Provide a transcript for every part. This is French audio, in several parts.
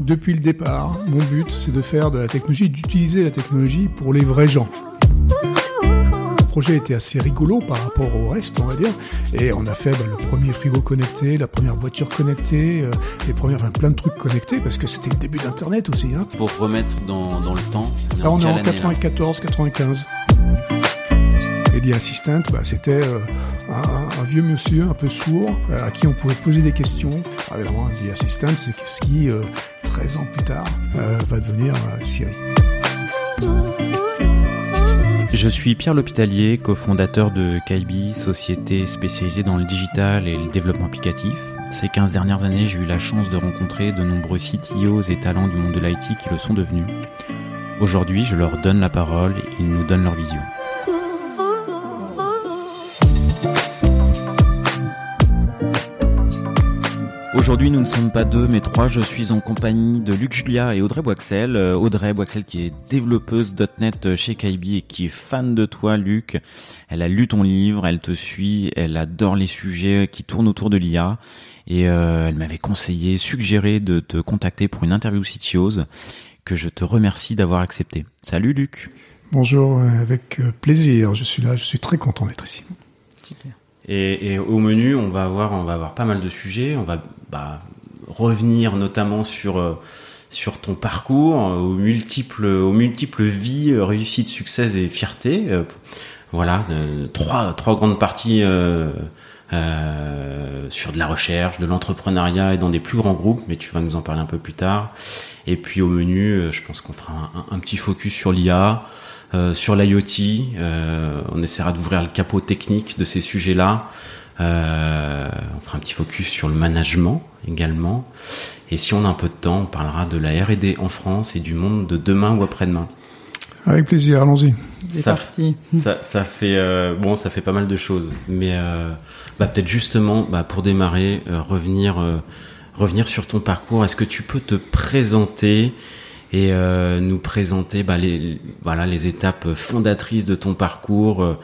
Depuis le départ, mon but, c'est de faire de la technologie, d'utiliser la technologie pour les vrais gens. Le projet était assez rigolo par rapport au reste, on va dire, et on a fait bah, le premier frigo connecté, la première voiture connectée, euh, les premières, enfin, plein de trucs connectés, parce que c'était le début d'Internet aussi. Hein. Pour remettre dans, dans, le temps. Là, on est en 94-95 dit assistante, bah, c'était euh, un, vieux monsieur un peu sourd euh, à qui on pouvait poser des questions. Ah, Évidemment, dit assistante, c'est ce qui, euh, 13 ans plus tard, va devenir Siri. Je suis Pierre L'Hôpitalier, cofondateur de Kaibi, société spécialisée dans le digital et le développement applicatif. Ces 15 dernières années, j'ai eu la chance de rencontrer de nombreux CTOs et talents du monde de l'IT qui le sont devenus. Aujourd'hui, je leur donne la parole, ils nous donnent leur vision. Aujourd'hui, nous ne sommes pas deux, mais trois. Je suis en compagnie de Luc Julia et Audrey Boixel. Euh, Audrey Boixel qui est développeuse .NET chez Kaibi et qui est fan de toi, Luc. Elle a lu ton livre, elle te suit, elle adore les sujets qui tournent autour de l'IA. Et euh, elle m'avait conseillé, suggéré de te contacter pour une interview CTOs que je te remercie d'avoir accepté. Salut Luc Bonjour, euh, avec plaisir. Je suis là, je suis très content d'être ici. Et, et au menu, on va avoir, on va avoir pas mal de sujets. On va bah, revenir notamment sur euh, sur ton parcours, euh, aux multiples, aux multiples vies, euh, réussites, succès et fierté. Voilà, trois trois grandes parties euh, euh, sur de la recherche, de l'entrepreneuriat et dans des plus grands groupes. Mais tu vas nous en parler un peu plus tard. Et puis au menu, je pense qu'on fera un petit focus sur l'IA. Euh, sur l'IoT, euh, on essaiera d'ouvrir le capot technique de ces sujets-là. Euh, on fera un petit focus sur le management également. Et si on a un peu de temps, on parlera de la R&D en France et du monde de demain ou après-demain. Avec plaisir, allons-y. C'est Ça- parti. Ça, ça fait euh, bon, ça fait pas mal de choses, mais euh, bah, peut-être justement bah, pour démarrer, euh, revenir euh, revenir sur ton parcours. Est-ce que tu peux te présenter et euh, nous présenter bah, les voilà les étapes fondatrices de ton parcours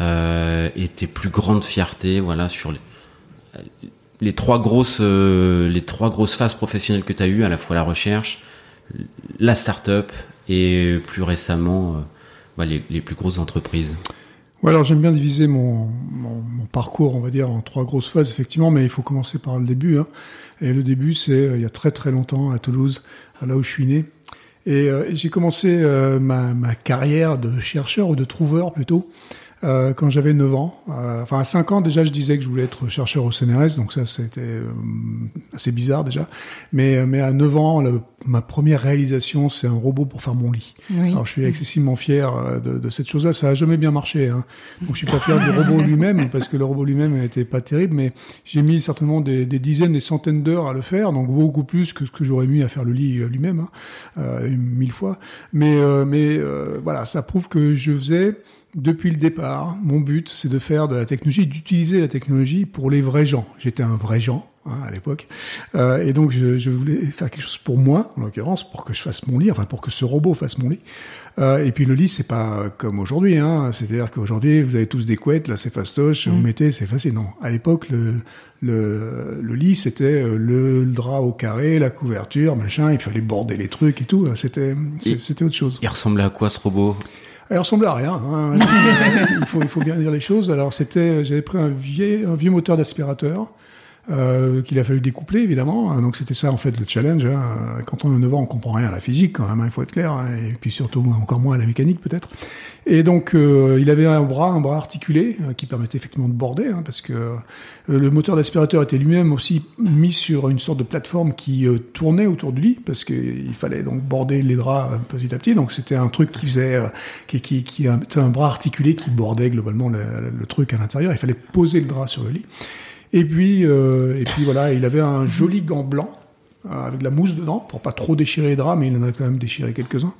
euh, et tes plus grandes fiertés, voilà sur les les trois grosses euh, les trois grosses phases professionnelles que tu as eues, à la fois la recherche, la start-up et plus récemment euh, bah, les, les plus grosses entreprises. Ouais, alors j'aime bien diviser mon, mon, mon parcours, on va dire, en trois grosses phases, effectivement, mais il faut commencer par le début. Hein. Et le début, c'est euh, il y a très très longtemps à Toulouse, là où je suis né. Et euh, j'ai commencé euh, ma, ma carrière de chercheur ou de trouveur plutôt euh, quand j'avais 9 ans. Euh, enfin, à 5 ans déjà, je disais que je voulais être chercheur au CNRS, donc ça c'était euh, assez bizarre déjà. Mais, euh, mais à 9 ans, le- ma première réalisation, c'est un robot pour faire mon lit. Oui. Alors je suis excessivement fier euh, de, de cette chose-là. Ça a jamais bien marché. Hein. Donc je suis pas fier du robot lui-même parce que le robot lui-même n'était pas terrible, mais j'ai mis certainement des, des dizaines, des centaines d'heures à le faire, donc beaucoup plus que ce que j'aurais mis à faire le lit euh, lui-même, hein, euh, mille fois. Mais euh, mais euh, voilà, ça prouve que je faisais depuis le départ. Mon but, c'est de faire de la technologie, d'utiliser la technologie pour les vrais gens. J'étais un vrai gens. hein, à l'époque, Euh, et donc je, je voulais faire quelque chose pour moi, en l'occurrence, pour que je fasse mon lit, enfin pour que ce robot fasse mon lit. Euh, et puis le lit, c'est pas euh, comme aujourd'hui. Hein. C'est-à-dire qu'aujourd'hui, vous avez tous des couettes, là c'est fastoche, vous mettez, c'est facile. Non, à l'époque, le, le, le lit, c'était euh, le, le drap au carré, la couverture, machin. Il fallait border les trucs et tout. C'était, c'est- Et- c'était autre chose. Il ressemblait à quoi ce robot? Elle ressemblait à rien. hein. il, faut, il faut bien dire les choses. Alors c'était, j'avais pris un vieux, un vieux moteur d'aspirateur. Euh, qu'il a fallu découpler évidemment. Donc c'était ça en fait le challenge. hein. Quand on a 9 ans, on comprend rien à la physique quand même, hein, il faut être clair, hein, et puis surtout encore moins à la mécanique peut-être. Et donc euh, il avait un bras, un bras articulé euh, qui permettait effectivement de border, parce que euh, le moteur d'aspirateur était lui-même aussi mis sur une sorte de plateforme qui tournait autour du lit, parce qu'il fallait donc border les draps petit à petit. Donc c'était un truc qui faisait, qui, qui, qui était un bras articulé qui bordait globalement le, le truc à l'intérieur. Il fallait poser le drap sur le lit. Et puis, euh, et puis voilà, il avait un joli gant blanc euh, avec de la mousse dedans pour pas trop déchirer les draps, mais il en a quand même déchiré quelques-uns.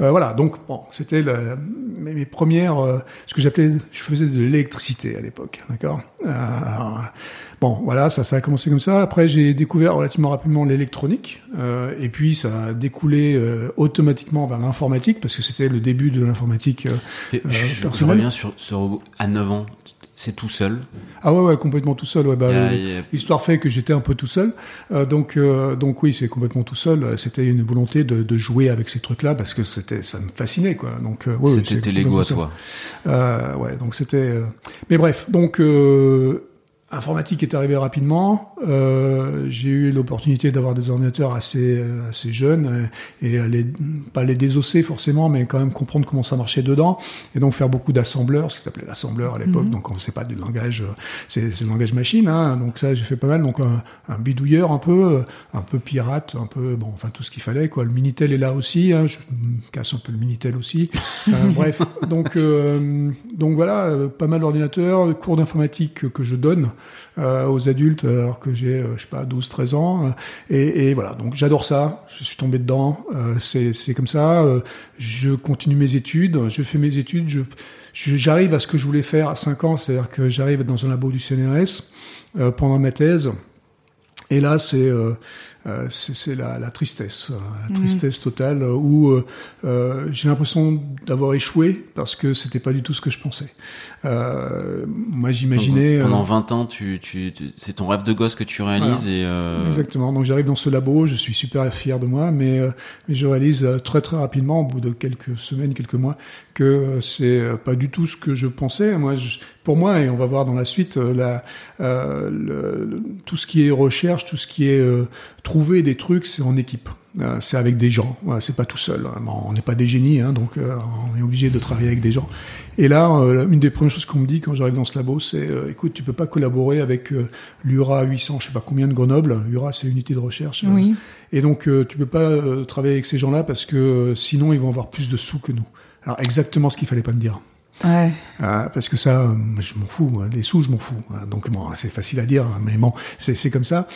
Euh, voilà, donc bon, c'était mes, mes, premières, euh, ce que j'appelais, je faisais de l'électricité à l'époque, d'accord? Euh, bon, voilà, ça, ça a commencé comme ça. Après, j'ai découvert relativement rapidement l'électronique, et puis ça a découlé automatiquement vers l'informatique parce que c'était le début de l'informatique. je, je reviens sur ce robot à 9 ans. C'est tout seul. Ah ouais, ouais, complètement tout seul. Ouais, bah, L'histoire fait que j'étais un peu tout seul. Euh, donc, euh, donc oui, c'est complètement tout seul. C'était une volonté de, de, jouer avec ces trucs-là parce que c'était, ça me fascinait, quoi. Donc, euh, ouais, c'était Lego à toi. Euh, ouais, donc c'était. Mais bref, donc Informatique est arrivé rapidement. Euh, j'ai eu l'opportunité d'avoir des ordinateurs assez assez jeunes euh, et les, pas les désosser forcément, mais quand même comprendre comment ça marchait dedans et donc faire beaucoup d'assembleurs, ce qui s'appelait l'assembleur à l'époque. Mhm. Donc on sait pas du langage, c'est le langage machine. Hein, donc ça j'ai fait pas mal. Donc un, un, bidouilleur un peu, un peu pirate, un peu bon, enfin tout ce qu'il fallait quoi. Le minitel est là aussi. Hein, je casse un peu le minitel aussi. Euh, bref, donc euh, donc voilà, pas mal d'ordinateurs, cours d'informatique que je donne. Euh, aux adultes alors que j'ai, euh, je sais pas, 12, 13 ans. Euh, et, voilà, donc j'adore ça, je suis tombé dedans, c'est, c'est comme ça, je continue mes études, je fais mes études, je, j'arrive à ce que je voulais faire à 5 ans, c'est-à-dire que j'arrive dans un labo du CNRS pendant ma thèse. Et là, c'est euh, c'est la, la, tristesse, la tristesse totale, où j'ai l'impression d'avoir échoué parce que c'était pas du tout ce que je pensais. Euh, moi, j'imaginais. Pendant 20 euh, ans, tu, tu, c'est ton rêve de gosse que tu réalises et. Euh... Exactement. Donc j'arrive dans ce labo, je suis super fier de moi, mais, euh, mais je réalise très très rapidement, au bout de quelques semaines, quelques mois, que c'est pas du tout ce que je pensais. Moi, je, pour moi, et on va voir dans la suite, la, euh, le, tout ce qui est recherche, tout ce qui est trouver des trucs, c'est en équipe. c'est avec des gens. c'est pas tout seul. On n'est pas des génies, hein, donc on est obligé de travailler avec des gens. Et là, euh, une des premières choses qu'on me dit quand j'arrive dans ce labo, c'est euh, écoute, tu peux pas collaborer avec euh, l'URA 800, je sais pas combien de Grenoble. L'URA, c'est l'unité de recherche. Oui. et donc, tu peux pas travailler avec ces gens-là parce que sinon, ils vont avoir plus de sous que nous. Alors, exactement ce qu'il fallait pas me dire. Ouais. Ah, parce que ça, je m'en fous. Les sous, je m'en fous. Donc bon, c'est facile à dire, hein, mais bon, c'est comme ça.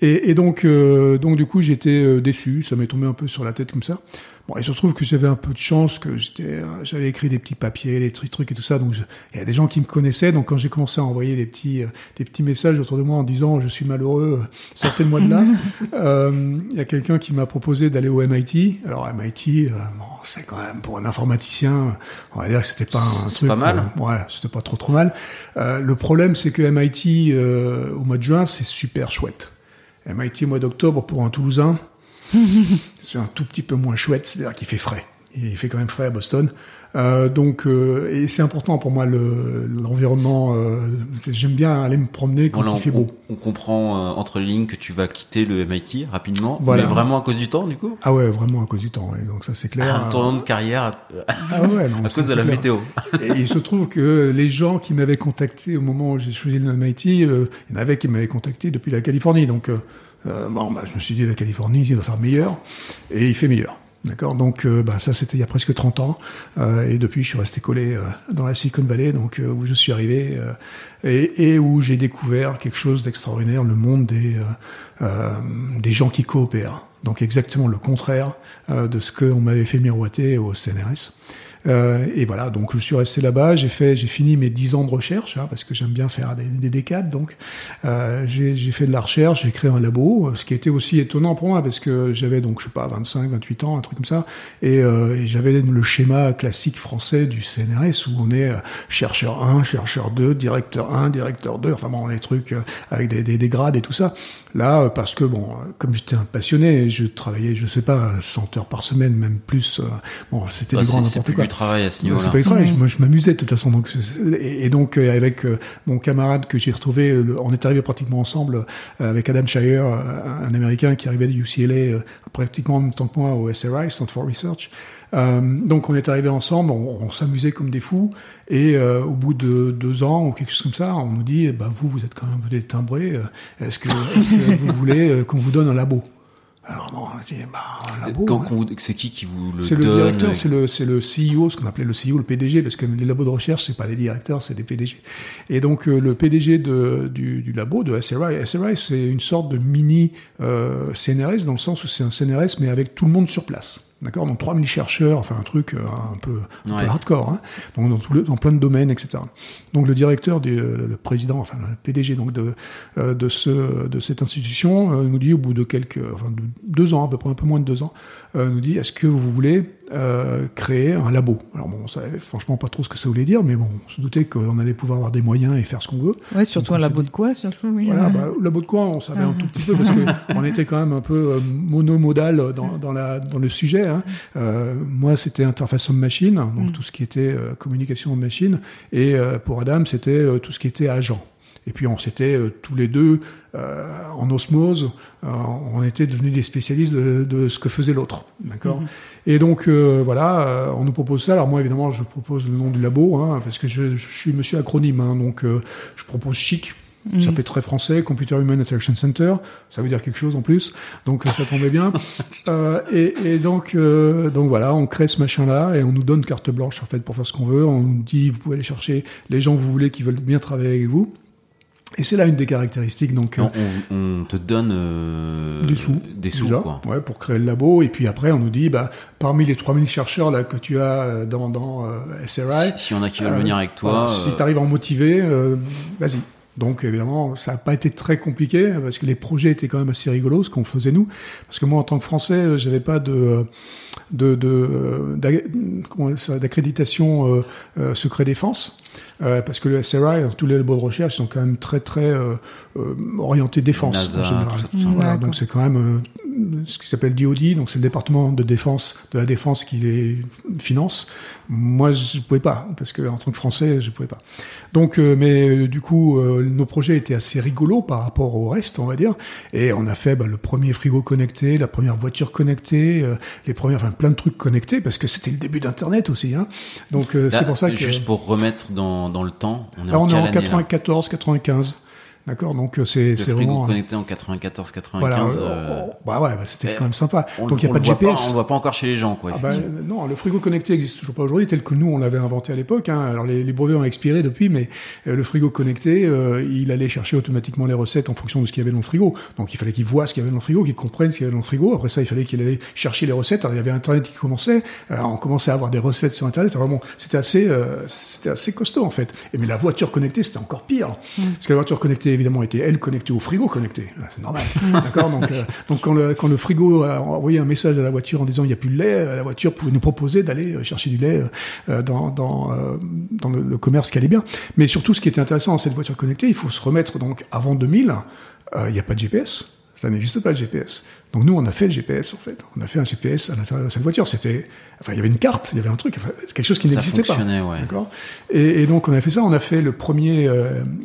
Et, et donc, donc du coup, j'étais déçu. Ça m'est tombé un peu sur la tête comme ça. Bon, il se trouve que j'avais un peu de chance, que j'étais, euh, j'avais écrit des petits papiers, des trucs et tout ça, donc il y a des gens qui me connaissaient. Donc quand j'ai commencé à envoyer des petits, euh, des petits messages autour de moi en disant je suis malheureux, euh, sortez-moi de là, il y a quelqu'un qui m'a proposé d'aller au MIT. Alors MIT, bon, c'est quand même pour un informaticien, on va dire que c'était pas un truc. Pas mal. ouais, c'était pas trop trop mal. le problème, c'est que MIT au mois de juin, c'est super chouette. MIT au mois d'octobre pour un Toulousain c'est un tout petit peu moins chouette, c'est-à-dire qu'il fait frais. Il fait quand même frais à Boston. Euh, donc, euh, et c'est important pour moi l'environnement. euh, J'aime bien aller me promener quand il fait beau. On, comprend entre les lignes que tu vas quitter le MIT rapidement, voilà. mais vraiment à cause du temps, du coup? Ah ouais, vraiment à cause du temps. Ouais. Donc ça c'est clair. un tournant de carrière ah ouais, non, à cause de la météo. et il se trouve que les gens qui m'avaient contacté au moment où j'ai choisi le MIT, il y en avait qui m'avaient contacté depuis la Californie. Donc euh, bon, bah, je me suis dit, la Californie, il va faire meilleur. Et il fait meilleur. D'accord? Donc euh, bah, ça c'était il y a presque 30 ans euh, et depuis je suis resté collé euh, dans la Silicon Valley donc euh, où je suis arrivé et, et, où j'ai découvert quelque chose d'extraordinaire le monde des des gens qui coopèrent. Donc exactement le contraire de ce qu'on m'avait fait miroiter au CNRS. Euh, et voilà, donc je suis resté là-bas, j'ai fait, j'ai fini mes 10 ans de recherche, hein, parce que j'aime bien faire des, des décades, donc euh, j'ai fait de la recherche, j'ai créé un labo, ce qui était aussi étonnant pour moi, parce que j'avais donc, je sais pas, 25, 28 ans, un truc comme ça, et, euh, et j'avais le schéma classique français du CNRS, où on est euh, chercheur 1, chercheur 2, directeur 1, directeur 2, enfin bon, les trucs euh, avec des, des grades et tout ça. Là, parce que bon, comme j'étais un passionné, je travaillais, je sais pas, 100 heures par semaine, même plus, bon, c'était bah, du grand n'importe quoi travail à ce niveau-là. C'est pas du travail. Moi, je m'amusais de toute façon. Donc, et, donc, euh, avec euh, mon camarade que j'ai retrouvé, euh, on est arrivé pratiquement ensemble avec Adam Shire, un Américain qui arrivait de UCLA pratiquement en même temps que moi au SRI, Center for Research. Euh, donc on est arrivé ensemble, on, on s'amusait comme des fous, et euh, au bout de deux ans ou quelque chose comme ça, on nous dit, bah, vous, vous êtes quand même un peu timbré, est-ce que, est -ce que vous voulez qu'on vous donne un labo? Alors non, bah, Quand, c'est qui qui vous le C'est le directeur, c'est le, c'est le CEO, ce qu'on appelait le CEO, le PDG, parce que les labos de recherche, c'est pas des directeurs, c'est des PDG. Et donc euh, le PDG de, du, du, labo de SRI, SRI, c'est une sorte de mini euh, CNRS dans le sens où c'est un CNRS mais avec tout le monde sur place. D'accord. Donc 3000 chercheurs, enfin un truc un peu, un peu hardcore, hein. Donc dans, tout le, dans, plein de domaines, etc. Donc le directeur, du, le président, enfin le PDG donc de, de, ce, de cette institution nous dit au bout de quelques, enfin de deux ans à peu près, un peu moins de deux ans, nous dit est-ce que vous voulez euh, créer un labo. Alors bon, on savait franchement pas trop ce que ça voulait dire, mais bon, on se doutait qu'on allait pouvoir avoir des moyens et faire ce qu'on veut. Ouais, surtout un labo de quoi, surtout, oui. Voilà, bah, labo de quoi, on savait un tout petit peu parce qu'on était quand même un peu euh, monomodal dans, dans, la, dans le sujet. Hein. Euh, moi, c'était interface homme-machine, donc mm. tout ce qui était communication homme-machine, et pour Adam, c'était tout ce qui était agent. Et puis on s'était tous les deux en osmose, on était devenus des spécialistes de, de ce que faisait l'autre, d'accord. Mm-hmm. Et donc euh, voilà, euh, on nous propose ça. Alors moi évidemment, je propose le nom du labo hein, parce que je, je, suis monsieur acronyme, hein, donc euh, je propose chic. Ça mhm. fait très français, Computer Human Interaction Center. Ça veut dire quelque chose en plus, donc ça tombait bien. et, et, donc, donc voilà, on crée ce machin-là et on nous donne carte blanche en fait pour faire ce qu'on veut. On nous dit vous pouvez aller chercher les gens que vous voulez qui veulent bien travailler avec vous. Et c'est là une des caractéristiques. Donc, on, on, te donne euh, des sous, des sous quoi. Ouais, pour créer le labo. Et puis après, on nous dit, bah, parmi les 3000 chercheurs là que tu as euh, dans, dans euh, SRI, si, on a qui veulent venir avec toi, si tu arrives à en motiver, vas-y. Donc évidemment, ça n'a pas été très compliqué parce que les projets étaient quand même assez rigolos ce qu'on faisait nous. Parce que moi, en tant que Français, j'avais pas de de d'accréditation euh, euh, secret défense euh, parce que le SRI, tous les labos de recherche sont quand même très très euh, orientés défense en général. donc c'est quand même ce qui s'appelle DOD, donc c'est le département de défense de la défense qui les finance. Moi, je pouvais pas parce que en tant que Français, je pouvais pas. Donc, mais du coup, nos projets étaient assez rigolos par rapport au reste, on va dire. Et on a fait bah, le premier frigo connecté, la première voiture connectée, les premières, enfin plein de trucs connectés parce que c'était le début d'Internet aussi. Hein. Donc euh, c'est pour ça que juste pour remettre dans, dans le temps, on est, en, on est en 94, 95. D'accord, donc euh, c'est vraiment connecté en 94 95. Euh, euh, bah ouais, bah, c'était quand même sympa. donc il y a pas de GPS. on le voit pas encore chez les gens quoi. Ah bah, non, le frigo connecté existe toujours pas aujourd'hui tel que nous on l'avait inventé à l'époque. Hein. Alors les, les, brevets ont expiré depuis, mais le frigo connecté, il allait chercher automatiquement les recettes en fonction de ce qu'il y avait dans le frigo. Donc il fallait qu'il voit ce qu'il y avait dans le frigo, qu'il comprenne ce qu'il y avait dans le frigo. Après ça, il fallait qu'il allait chercher les recettes. Alors il y avait Internet qui commençait. Alors, on commençait à avoir des recettes sur Internet. vraiment, c'était assez, c'était assez costaud en fait. Et mais la voiture connectée, c'était encore pire, mmh. parce que la voiture connectée évidemment était elle connecté au frigo connecté. Ah, c'est normal. D'accord donc, euh, donc quand, le, quand le frigo a envoyé un message à la voiture en disant il n'y a plus de lait, euh, la voiture pouvait nous proposer d'aller euh, chercher du lait dans, dans, dans le, commerce qui allait bien. Mais surtout, ce qui était intéressant dans cette voiture connectée, il faut se remettre donc avant 2000, il n'y a pas de GPS. Ça n'existe pas le GPS. Donc nous, on a fait le GPS en fait. On a fait un GPS à l'intérieur de cette voiture. C'était, enfin, il y avait une carte, il y avait un truc, quelque chose qui n'existait pas. Ouais. D'accord? Et, et, donc on a fait ça. On a fait le premier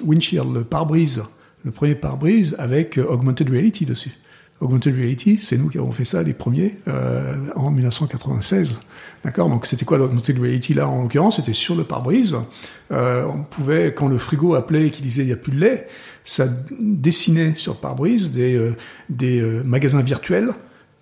windshield, le pare-brise le premier pare-brise avec euh, Augmented Reality dessus. Augmented Reality, c'est nous qui avons fait ça les premiers euh, en 1996. D'accord? Donc c'était quoi l'Augmented Reality là en l'occurrence? C'était sur le pare-brise. Euh, on pouvait, quand le frigo appelait et qu'il disait il n'y a plus de lait, ça dessinait sur pare-brise des, euh, des euh, magasins virtuels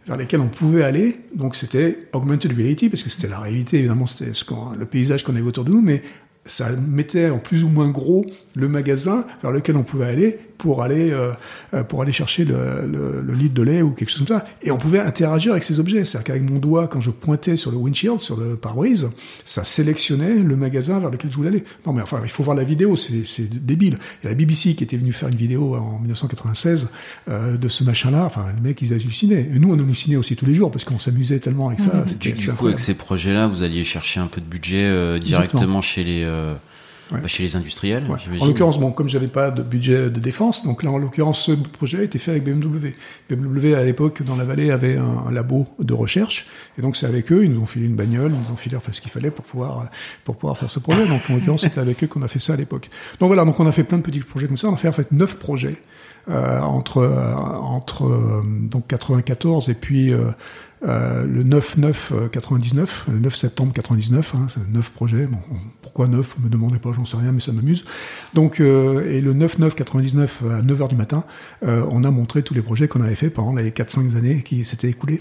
vers lesquels on pouvait aller. Donc c'était augmented reality parce que c'était la réalité évidemment, c'était le paysage qu'on avait autour de nous, mais ça mettait en plus ou moins gros le magasin vers lequel on pouvait aller pour aller euh, euh, pour aller chercher le, le, le, litre de lait ou quelque chose comme ça. Et on pouvait interagir avec ces objets. C'est-à-dire qu'avec mon doigt, quand je pointais sur le windshield, sur le pare-brise, ça sélectionnait le magasin vers lequel je voulais aller. Non, mais enfin, il faut voir la vidéo, c'est débile. Il y a la BBC qui était venue faire une vidéo en 1996 euh, de ce machin-là. Enfin, les mecs, ils hallucinaient. Et nous, on hallucinait aussi tous les jours parce qu'on s'amusait tellement avec ça. Mmh. Du, du coup, avec ces projets-là, vous alliez chercher un peu de budget euh, directement chez les Ouais. Bah, chez les industriels. Ouais. En l'occurrence, bon, comme j'avais pas de budget de défense, donc là, en l'occurrence, ce projet a été fait avec BMW. BMW, à l'époque, dans la vallée, avait un, un, labo de recherche, et donc c'est avec eux, ils nous ont filé une bagnole, ils nous ont filé enfin, ce qu'il fallait pour pouvoir, pour pouvoir faire ce projet. Donc, en l'occurrence, c'était avec eux qu'on a fait ça à l'époque. Donc voilà, donc on a fait plein de petits projets comme ça. On a fait en fait neuf projets euh, entre euh, entre euh, donc 94 et puis euh, euh, le 9-9 99, le 9 septembre 99, hein, c'est 9 projets. Bon, pourquoi 9 Me demandez pas, j'en sais rien, mais ça m'amuse. Donc, euh, et le 9-9 99 à 9h du matin, euh, on a montré tous les projets qu'on avait fait pendant les 4-5 années qui s'étaient écoulées.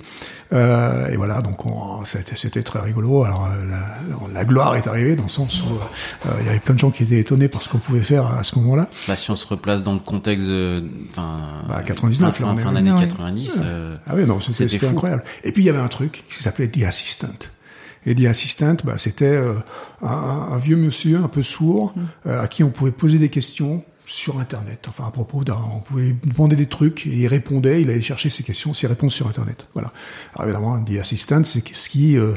Euh, et voilà, donc c'était très rigolo. Alors, la, la, gloire est arrivée dans le sens où il y avait plein de gens qui étaient étonnés par ce qu'on pouvait faire à ce moment-là. Bah, si on se replace dans le contexte de, bah, 99, fin, fin, fin d'année 90. ah oui, non, c'était incroyable. Et puis il y avait un truc qui s'appelait The Assistant. Et The Assistant, bah, c'était euh, un, un, vieux monsieur un peu sourd euh, à qui on pouvait poser des questions sur Internet. Enfin, à propos d'un, on pouvait demander des trucs et il répondait, il allait chercher ses questions, ses réponses sur Internet. Voilà. Alors évidemment, The Assistant, c'est ce qui, euh,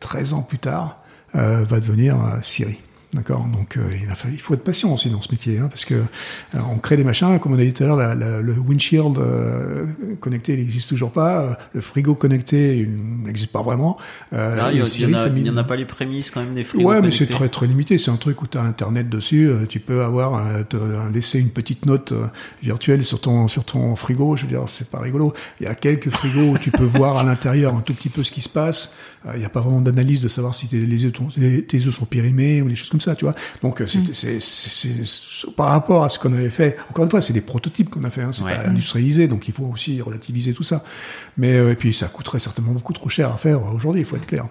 13 ans plus tard, euh, va devenir euh, Siri. D'accord Donc euh, il, a il faut être patient aussi dans ce métier, hein, parce que euh, on crée des machins, comme on a dit tout à l'heure, le windshield euh, connecté, il n'existe toujours pas, euh, le frigo connecté, il n'existe pas vraiment. Euh, Là, il et y, a- Siri, il y en en a pas les prémices quand même des frigos Ouais, mais c'est très très limité. C'est un truc où tu as Internet dessus. euh, Tu peux avoir euh, laisser une petite note euh, virtuelle sur ton sur ton frigo. Je veux dire, c'est pas rigolo. Il y a quelques frigos où tu peux voir à l'intérieur un tout petit peu ce qui se passe. Euh, Il n'y a pas vraiment d'analyse de savoir si tes, les œufs, ton- tes tes œufs sont périmés ou des choses comme ça, tu vois. Donc euh, c'est- c'est- par rapport à ce qu'on avait fait. Encore une fois, c'est des prototypes qu'on a fait. Hein, c'est Ouais. pas industrialisé, donc il faut aussi relativiser tout ça. Mais euh, et puis ça coûterait certainement beaucoup trop cher à faire aujourd'hui. Il faut être clair.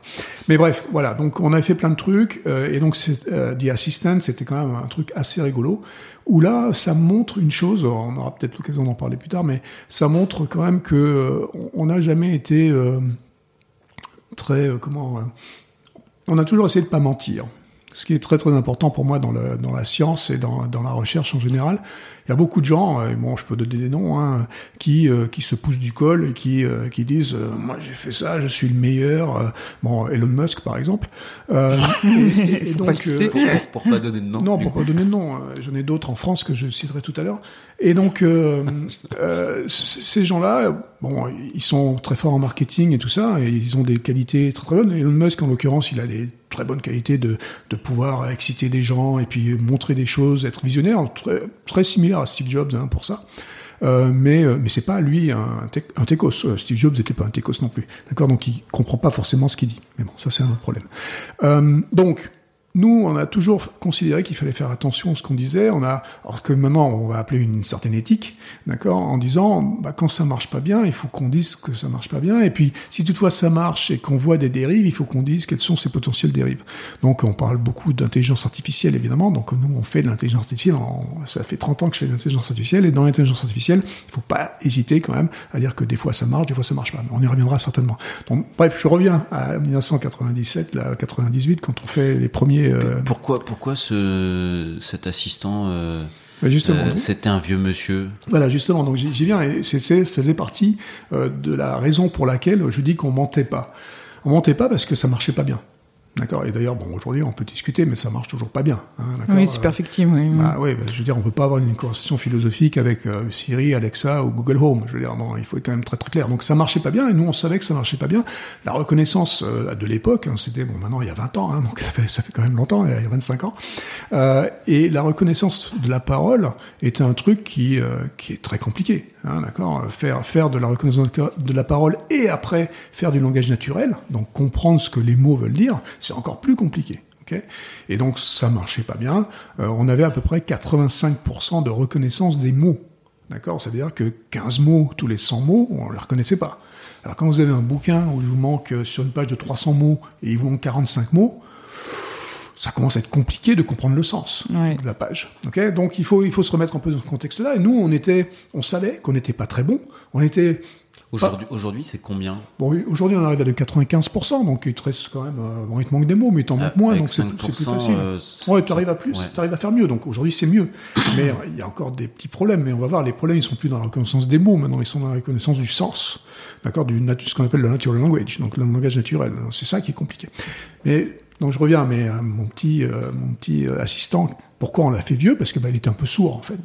Mais bref, voilà. Donc on avait fait plein de trucs euh, et donc euh, The Assistant, c'était quand même un truc assez rigolo. Où là, ça montre une chose. On aura peut-être l'occasion d'en parler plus tard, mais ça montre quand même que euh, on n'a jamais été euh, très euh, comment. euh, on a toujours essayé de pas mentir. Ce qui est très très important pour moi dans, le, dans la science et dans, dans la recherche en général. Il y a beaucoup de gens, euh, bon, je peux donner des noms, hein, qui, euh, qui se poussent du col et qui, euh, qui disent euh, Moi j'ai fait ça, je suis le meilleur. euh, bon, Elon Musk par exemple. Euh, et, et- et pas donc, citer. pour, pour, pour pas donner de nom. non, pour coup. pas donner de nom. euh, J'en ai d'autres en France que je citerai tout à l'heure. Et donc, euh, euh, ces gens-là, bon, ils sont très forts en marketing et tout ça, et ils ont des qualités très très bonnes. Elon Musk, en l'occurrence, il a des très bonnes qualités de, de pouvoir exciter des gens et puis montrer des choses, être visionnaire, très, très similaire à Steve Jobs hein, pour ça. Euh, mais euh, mais c'est pas lui un, un techos. Euh, Steve Jobs n'était pas un techos non plus. D'accord, donc il comprend pas forcément ce qu'il dit. Mais bon, ça c'est un autre problème. Donc nous, on a toujours considéré qu'il fallait faire attention à ce qu'on disait. On a, alors que maintenant, on va appeler une certaine éthique, d'accord, en disant, bah, quand ça marche pas bien, il faut qu'on dise que ça marche pas bien. Et puis, si toutefois ça marche et qu'on voit des dérives, il faut qu'on dise quelles sont ces potentielles dérives. Donc, on parle beaucoup d'intelligence artificielle, évidemment. Donc, nous, on fait de l'intelligence artificielle. Ça fait 30 ans que je fais de l'intelligence artificielle. Et dans l'intelligence artificielle, il faut pas hésiter quand même à dire que des fois ça marche, des fois ça marche pas. Mais on y reviendra certainement. Bref, je reviens à 1997, là, 98, quand on fait les premiers. Euh, Pourquoi, pourquoi ce, cet assistant, euh, bah, justement, euh, c'était un vieux monsieur Voilà, justement, donc j'y j'y viens, et c'est, c'est, ça faisait partie euh, de la raison pour laquelle je dis qu'on mentait pas. On mentait pas parce que ça marchait pas bien. D'accord Et d'ailleurs, bon, aujourd'hui, on peut discuter, mais ça marche toujours pas bien. Hein, Oui, Euh, c'est perfectible. Oui. bah oui, bah, je veux dire, on peut pas avoir une conversation philosophique avec euh, Siri, Alexa ou Google Home. Je veux dire, non, il faut être quand même très très clair. Donc ça marchait pas bien, et nous on savait que ça marchait pas bien. La reconnaissance euh, de l'époque, hein, c'était bon, maintenant il y a 20 ans, hein, donc ça fait, ça fait quand même longtemps, il y a 25 ans. Euh, et la reconnaissance de la parole était un truc qui euh, qui est très compliqué. Hein, d'accord Faire faire de la reconnaissance de la parole et après faire du langage naturel, donc comprendre ce que les mots veulent dire, c'est encore plus compliqué. et donc ça marchait pas bien. Euh, on avait à peu près 85% de reconnaissance des mots. D'accord? C'est-à-dire que 15 mots tous les 100 mots, on ne les reconnaissait pas. Alors quand vous avez un bouquin où il vous manque euh, sur une page de 300 mots et il vous manque 45 mots, ça commence à être compliqué de comprendre le sens Ouais. de la page. Donc il faut, il faut se remettre un peu dans ce contexte-là. Et nous, on était, on savait qu'on n'était pas très bon. On était Aujourd'hui, aujourd'hui, c'est combien? Bon, oui, aujourd'hui, on arrive à de 95%, donc il te reste quand même. euh, bon, il te manque des mots, mais il t'en manque moins, Avec donc c'est plus 5%, facile. euh, ouais, tu arrives à plus, ouais. tu arrives à faire mieux, donc aujourd'hui, c'est mieux. mais euh, il y a encore des petits problèmes, mais on va voir, les problèmes, ils sont plus dans la reconnaissance des mots, maintenant, ils sont dans la reconnaissance du sens, d'accord, du ce qu'on appelle le natural language, donc le langage naturel. C'est ça qui est compliqué. Mais, donc je reviens, mais euh, mon petit, euh, mon petit euh, assistant, pourquoi on l'a fait vieux? Parce que bah, il était un peu sourd en fait.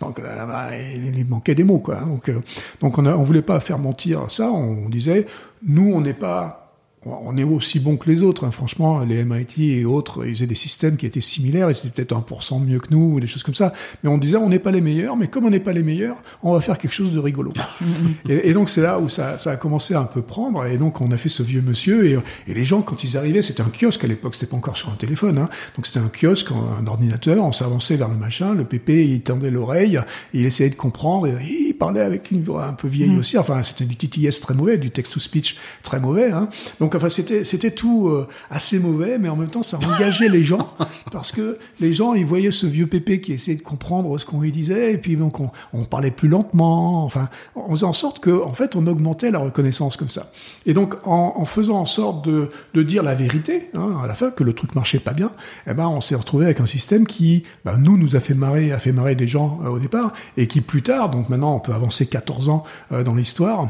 Donc euh, bah, il manquait des mots quoi. Donc euh, donc on on voulait pas faire mentir ça. On disait nous on n'est pas on est aussi bon que les autres. hein. Franchement, les MIT et autres, ils faisaient des systèmes qui étaient similaires, et c'était peut-être 1% mieux que nous, ou des choses comme ça. Mais on disait, on n'est pas les meilleurs, mais comme on n'est pas les meilleurs, on va faire quelque chose de rigolo. et, et donc c'est là où ça, ça a commencé à un peu prendre, et donc on a fait ce vieux monsieur, et, et les gens, quand ils arrivaient, c'était un kiosque à l'époque, c'était pas encore sur un téléphone, hein. donc c'était un kiosque, un ordinateur, on s'avançait vers le machin, le pépé, il tendait l'oreille, il essayait de comprendre, et il parlait avec une voix un peu vieille aussi, enfin c'était du TTS très mauvais, du text-to-speech très mauvais, hein. donc Donc enfin c'était c'était tout euh, assez mauvais, mais en même temps ça engageait les gens parce que les gens ils voyaient ce vieux pépé qui essayait de comprendre ce qu'on lui disait et puis donc on, on parlait plus lentement. Enfin on faisait en sorte que en fait on augmentait la reconnaissance comme ça. Et donc en, en faisant en sorte de, de dire la vérité hein, à la fin que le truc marchait pas bien, eh ben on s'est retrouvé avec un système qui ben, nous nous a fait marrer a fait marrer des gens euh, au départ et qui plus tard donc maintenant on peut avancer 14 ans euh, dans l'histoire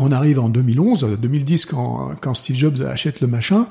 on arrive en 2011, 2010 quand, Steve Jobs achète le machin.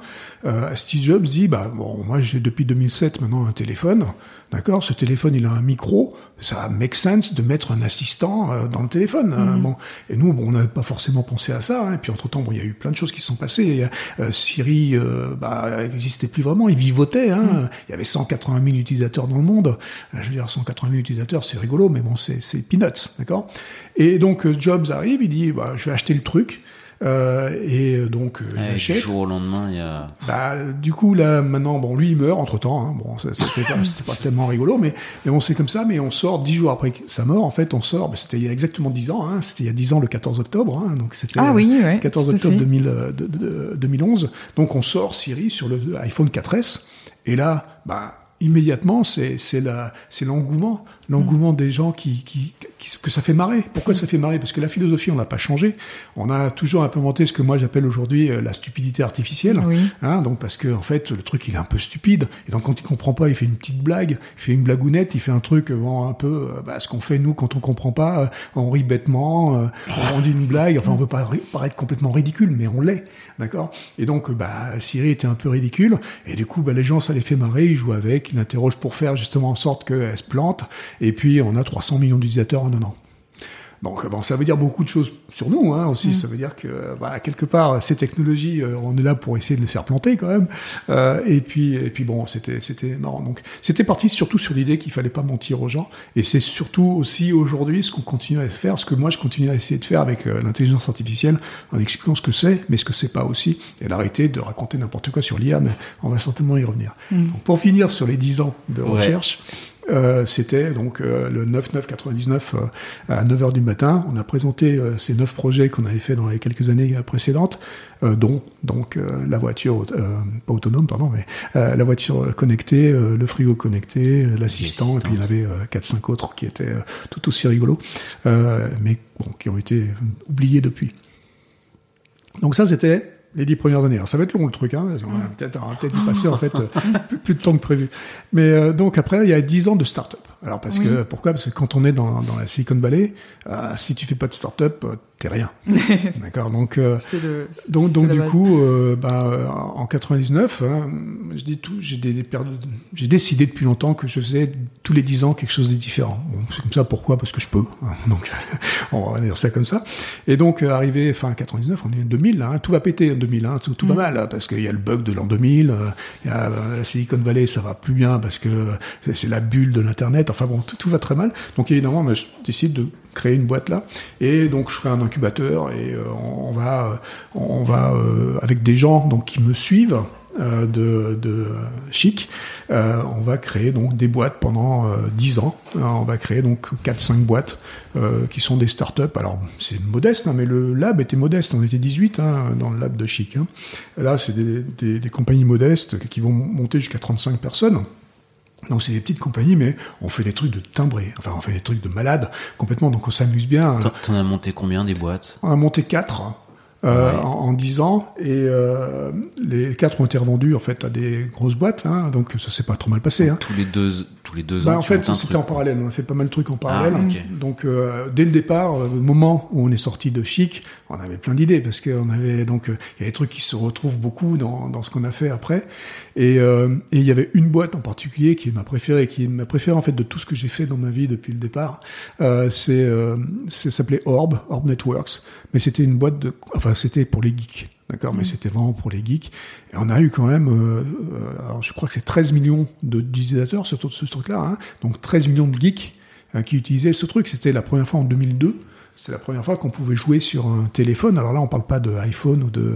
Euh, Steve Jobs dit bah bon moi j'ai depuis 2007 maintenant un téléphone, d'accord. Ce téléphone il a un micro, ça make sense de mettre un assistant euh, dans le téléphone. hein. Mhm. bon et nous bon, on n'avait pas forcément pensé à ça. hein. Et puis entre temps bon il y a eu plein de choses qui se sont passées. Euh, Siri euh, bah n'existait plus vraiment, il vivotait. Hein. Mhm. Il y avait 180 000 utilisateurs dans le monde. Je veux dire 180 000 utilisateurs c'est rigolo mais bon c'est peanuts, d'accord. Et donc Jobs arrive, il dit bah je vais acheter le truc. Euh, et donc euh, il Ouais, du achète. jour au lendemain, il y a. Bah, du coup, là, maintenant, bon, lui, il meurt entre temps. Hein. Bon, c'était pas, pas tellement rigolo, mais, mais bon, c'est comme ça. Mais on sort dix jours après sa mort. En fait, on sort. Bah, c'était il y a exactement dix ans. Hein. C'était il y a dix ans, le 14 octobre. Hein. Donc c'était Ah euh, oui, ouais. 14 tout à octobre fait. 2000, euh, de- de- 2011. Donc on sort Siri sur le iPhone 4S. Et là, bah, immédiatement, c'est c'est la c'est l'engouement, l'engouement des gens qui, qui, qui que ça fait marrer. Pourquoi ça fait marrer? Parce que la philosophie, on n'a pas changé. On a toujours implémenté ce que moi j'appelle aujourd'hui euh, la stupidité artificielle. Oui. Hein, donc parce que en fait le truc il est un peu stupide et donc quand il comprend pas il fait une petite blague, il fait une blagounette, il fait un truc euh, bon, un peu euh, bah, ce qu'on fait nous quand on comprend pas, euh, on rit bêtement, euh, on dit une blague, enfin on veut pas paraître complètement ridicule mais on l'est, d'accord? Et donc euh, bah Siri était un peu ridicule et du coup bah, les gens ça les fait marrer, ils jouent avec, ils l'interrogent pour faire justement en sorte qu'elle se plante et puis on a 300 millions d'utilisateurs en un an. Donc bon, ça veut dire beaucoup de choses sur nous hein, aussi. Ça veut dire que bah, quelque part ces technologies, euh, on est là pour essayer de les faire planter quand même. Euh, et puis et puis bon, c'était c'était marrant. Donc c'était parti surtout sur l'idée qu'il fallait pas mentir aux gens. Et c'est surtout aussi aujourd'hui ce qu'on continue à faire, ce que moi je continue à essayer de faire avec euh, l'intelligence artificielle, en expliquant ce que c'est, mais ce que c'est pas aussi, et d'arrêter de raconter n'importe quoi sur l'IA. Mais on va certainement y revenir. Donc, pour finir sur les 10 ans de Ouais. recherche. Euh, c'était donc euh, le 9-9-99 euh, à 9h du matin. On a présenté euh, ces neuf projets qu'on avait fait dans les quelques années précédentes, euh, dont donc la voiture, pas autonome, pardon, mais la voiture connectée, le frigo connecté, l'assistant, et puis il y en avait euh, 4-5 autres qui étaient tout aussi rigolos, mais bon, qui ont été oubliés depuis. Donc ça, c'était les dix premières années. Alors, ça va être long le truc, hein. On va peut-être on va peut-être y passer en fait euh, plus, plus de temps que prévu. Mais euh, donc après, il y a dix ans de start-up. Alors parce Oui. que pourquoi? Parce que quand on est dans, dans la Silicon Valley, euh, si tu fais pas de start-up, euh, t'es rien. D'accord? Donc le. donc, donc du base. coup, bah, en 99, hein, je dis tout, j'ai des, des périodes- j'ai décidé depuis longtemps que je faisais tous les 10 ans quelque chose de différent. Bon, c'est comme ça. Pourquoi? Parce que je peux. Donc, on va dire ça comme ça. Et donc, arrivé fin 99, on est en 2000. Là, hein, tout va péter en 2000. Hein, tout, va mal hein, parce qu'il y a le bug de l'an 2000. euh, il y a euh, la Silicon Valley, ça va plus bien parce que c'est- la bulle de l'internet. Enfin bon, tout, tout va très mal. Donc évidemment, moi, je décide de créer une boîte là et donc je ferai un incubateur et euh, on, va on va avec des gens donc qui me suivent de, de chic euh, on va créer donc des boîtes pendant euh, 10 ans Euh, on va créer donc 4 5 boîtes euh, qui sont des startups alors c'est modeste hein, mais le lab était modeste on était 18 hein, dans le lab de chic hein. là c'est des, des, des compagnies modestes qui vont monter jusqu'à 35 personnes donc c'est des petites compagnies, mais on fait des trucs de timbrés. Enfin, on fait des trucs de malades complètement. Donc on s'amuse bien. T'en- T'en as monté combien des boîtes? On a monté quatre euh, Ouais. en, en 10 ans et euh, les quatre ont été revendus en fait à des grosses boîtes. Hein, donc ça s'est pas trop mal passé. Hein. Tous les deux, tous les deux Bah, ans. en tu fait, c'était en parallèle. On a fait pas mal de trucs en Ah, parallèle. Donc, euh, dès le départ, au moment où on est sorti de Chic, on avait plein d'idées parce qu'on avait donc il y a des trucs qui se retrouvent beaucoup dans, dans ce qu'on a fait après. Et, et il y avait une boîte en particulier qui est ma préférée, qui est ma préférée en fait de tout ce que j'ai fait dans ma vie depuis le départ. C'est, c'est ça s'appelait Orb, Orb Networks, mais c'était une boîte de, enfin c'était pour les geeks. D'accord, mais c'était vraiment pour les geeks. Et on a eu quand même, euh, euh, alors je crois que c'est 13 millions d'utilisateurs sur tout ce truc-là, hein. donc 13 millions de geeks euh, qui utilisaient ce truc. C'était la première fois en 2002. C'est la première fois qu'on pouvait jouer sur un téléphone. Alors là, on parle pas de iPhone ou de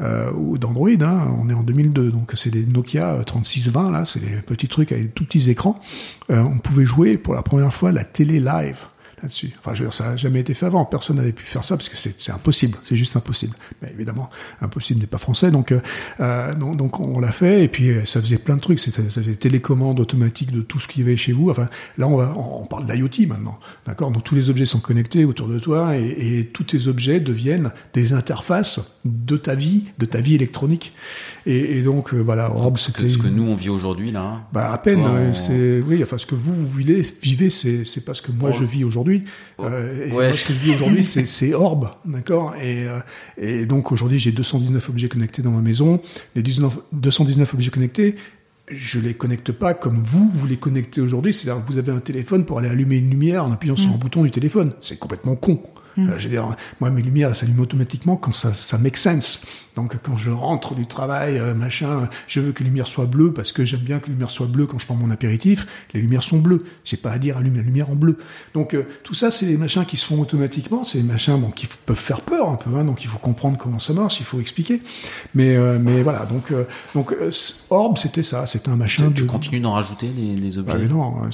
euh, ou d'Android. Hein. On est en 2002, donc c'est des Nokia 3620 là. C'est des petits trucs avec des tout petits écrans. On pouvait jouer pour la première fois la télé live. Là-dessus. Enfin, je veux dire, ça n'a jamais été fait avant. Personne n'avait pu faire ça parce que c'est impossible. C'est juste impossible. Mais évidemment, impossible n'est pas français. Donc, euh, donc, donc, on l'a fait. Et puis, ça faisait plein de trucs. Ça faisait télécommande automatique de tout ce qui avait chez vous. Enfin, là, on, va, on parle d'IoT maintenant. D'accord? Donc, tous les objets sont connectés autour de toi et, et tous tes objets deviennent des interfaces de ta vie, de ta vie électronique. Et, et donc, euh, voilà, Orb, c'était. Ce que nous, on vit aujourd'hui, là. Bah, à peine. C'est, oui, enfin, ce que vous, vous vivez, vivez c'est, pas ce que moi, je vis aujourd'hui. Euh, et moi, ce que je vis aujourd'hui, c'est, c'est Orb, d'accord? Et, euh, et donc, aujourd'hui, j'ai 219 objets connectés dans ma maison. Les 19, 219 objets connectés, je les connecte pas comme vous, vous les connectez aujourd'hui. C'est-à-dire que vous avez un téléphone pour aller allumer une lumière en appuyant sur un bouton du téléphone. C'est complètement con. Mm. Euh, je veux dire, moi, mes lumières, elles s'allument automatiquement quand ça, ça make sense. Donc, quand je rentre du travail, euh, machin, je veux que les lumières soient bleues parce que j'aime bien que les lumières soient bleues quand je prends mon apéritif. Les lumières sont bleues. J'ai pas à dire allumer la lumière en bleu. Donc, euh, tout ça, c'est des machins qui se font automatiquement. C'est des machins bon, qui peuvent faire peur un peu. Hein, donc, il faut comprendre comment ça marche. Il faut expliquer. Mais, euh, mais voilà. Donc, euh, donc euh, Orb, c'était ça. C'était un machin Tu de. continues d'en rajouter des, des objets? Ah, mais non, hein,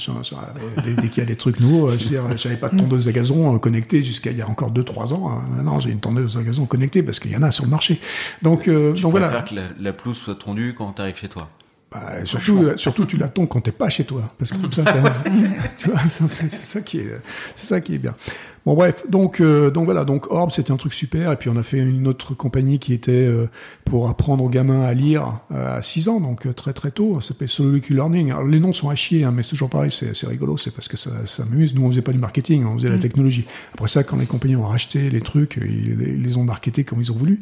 dès, dès qu'il y a des trucs nouveaux, je veux dire, j'avais pas de tondeuse à gazon euh, connectée jusqu'à il y a encore 2-3 ans. hein. Maintenant, j'ai une tondeuse à gazon connectée parce qu'il y en a sur le marché. Donc, euh, Tu donc voilà. préfères que la, la pelouse soit tondue quand tu arrives chez toi. Bah, surtout, euh, surtout, tu la tonds quand t'es pas chez toi, parce que comme ça, tu vois, c'est ça qui est, c'est ça qui est bien. Bon bref, donc euh, donc voilà, donc Orb c'était un truc super, et puis on a fait une autre compagnie qui était euh, pour apprendre aux gamins à lire euh, à 6 ans, donc euh, très très tôt, ça s'appelle Sololic Learning. Alors les noms sont à chier, hein, mais c'est toujours pareil, c'est c'est rigolo, c'est parce que ça, ça m'amuse. Nous on faisait pas du marketing, on faisait la technologie. Après ça, quand les compagnies ont racheté les trucs, ils, ils les ont marketés comme ils ont voulu.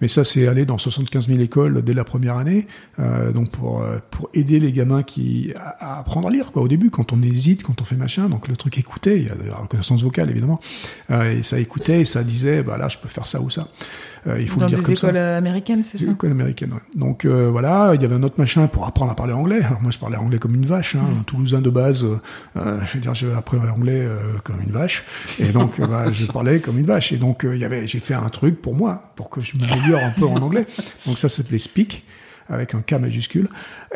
Mais ça c'est allé dans 75 000 écoles dès la première année, euh, donc pour euh, pour aider les gamins qui à, à apprendre à lire quoi. Au début, quand on hésite, quand on fait machin, donc le truc écoutait, il y a de la reconnaissance vocale évidemment, euh, et ça écoutait, et ça disait, bah là je peux faire ça ou ça. Euh, il faut Dans le dire des comme ça. écoles euh, américaines, c'est ça l'école américaine, ouais. Donc euh, voilà, il y avait un autre machin pour apprendre à parler anglais. Alors moi, je parlais anglais comme une vache, hein, un Toulousain de base. euh, euh, je veux dire, j'ai appris l'anglais euh, comme une vache, et donc euh, bah, je parlais comme une vache. Et donc euh, il y avait, j'ai fait un truc pour moi, pour que je m'améliore un peu en anglais. Donc ça s'appelait Speak avec un K majuscule.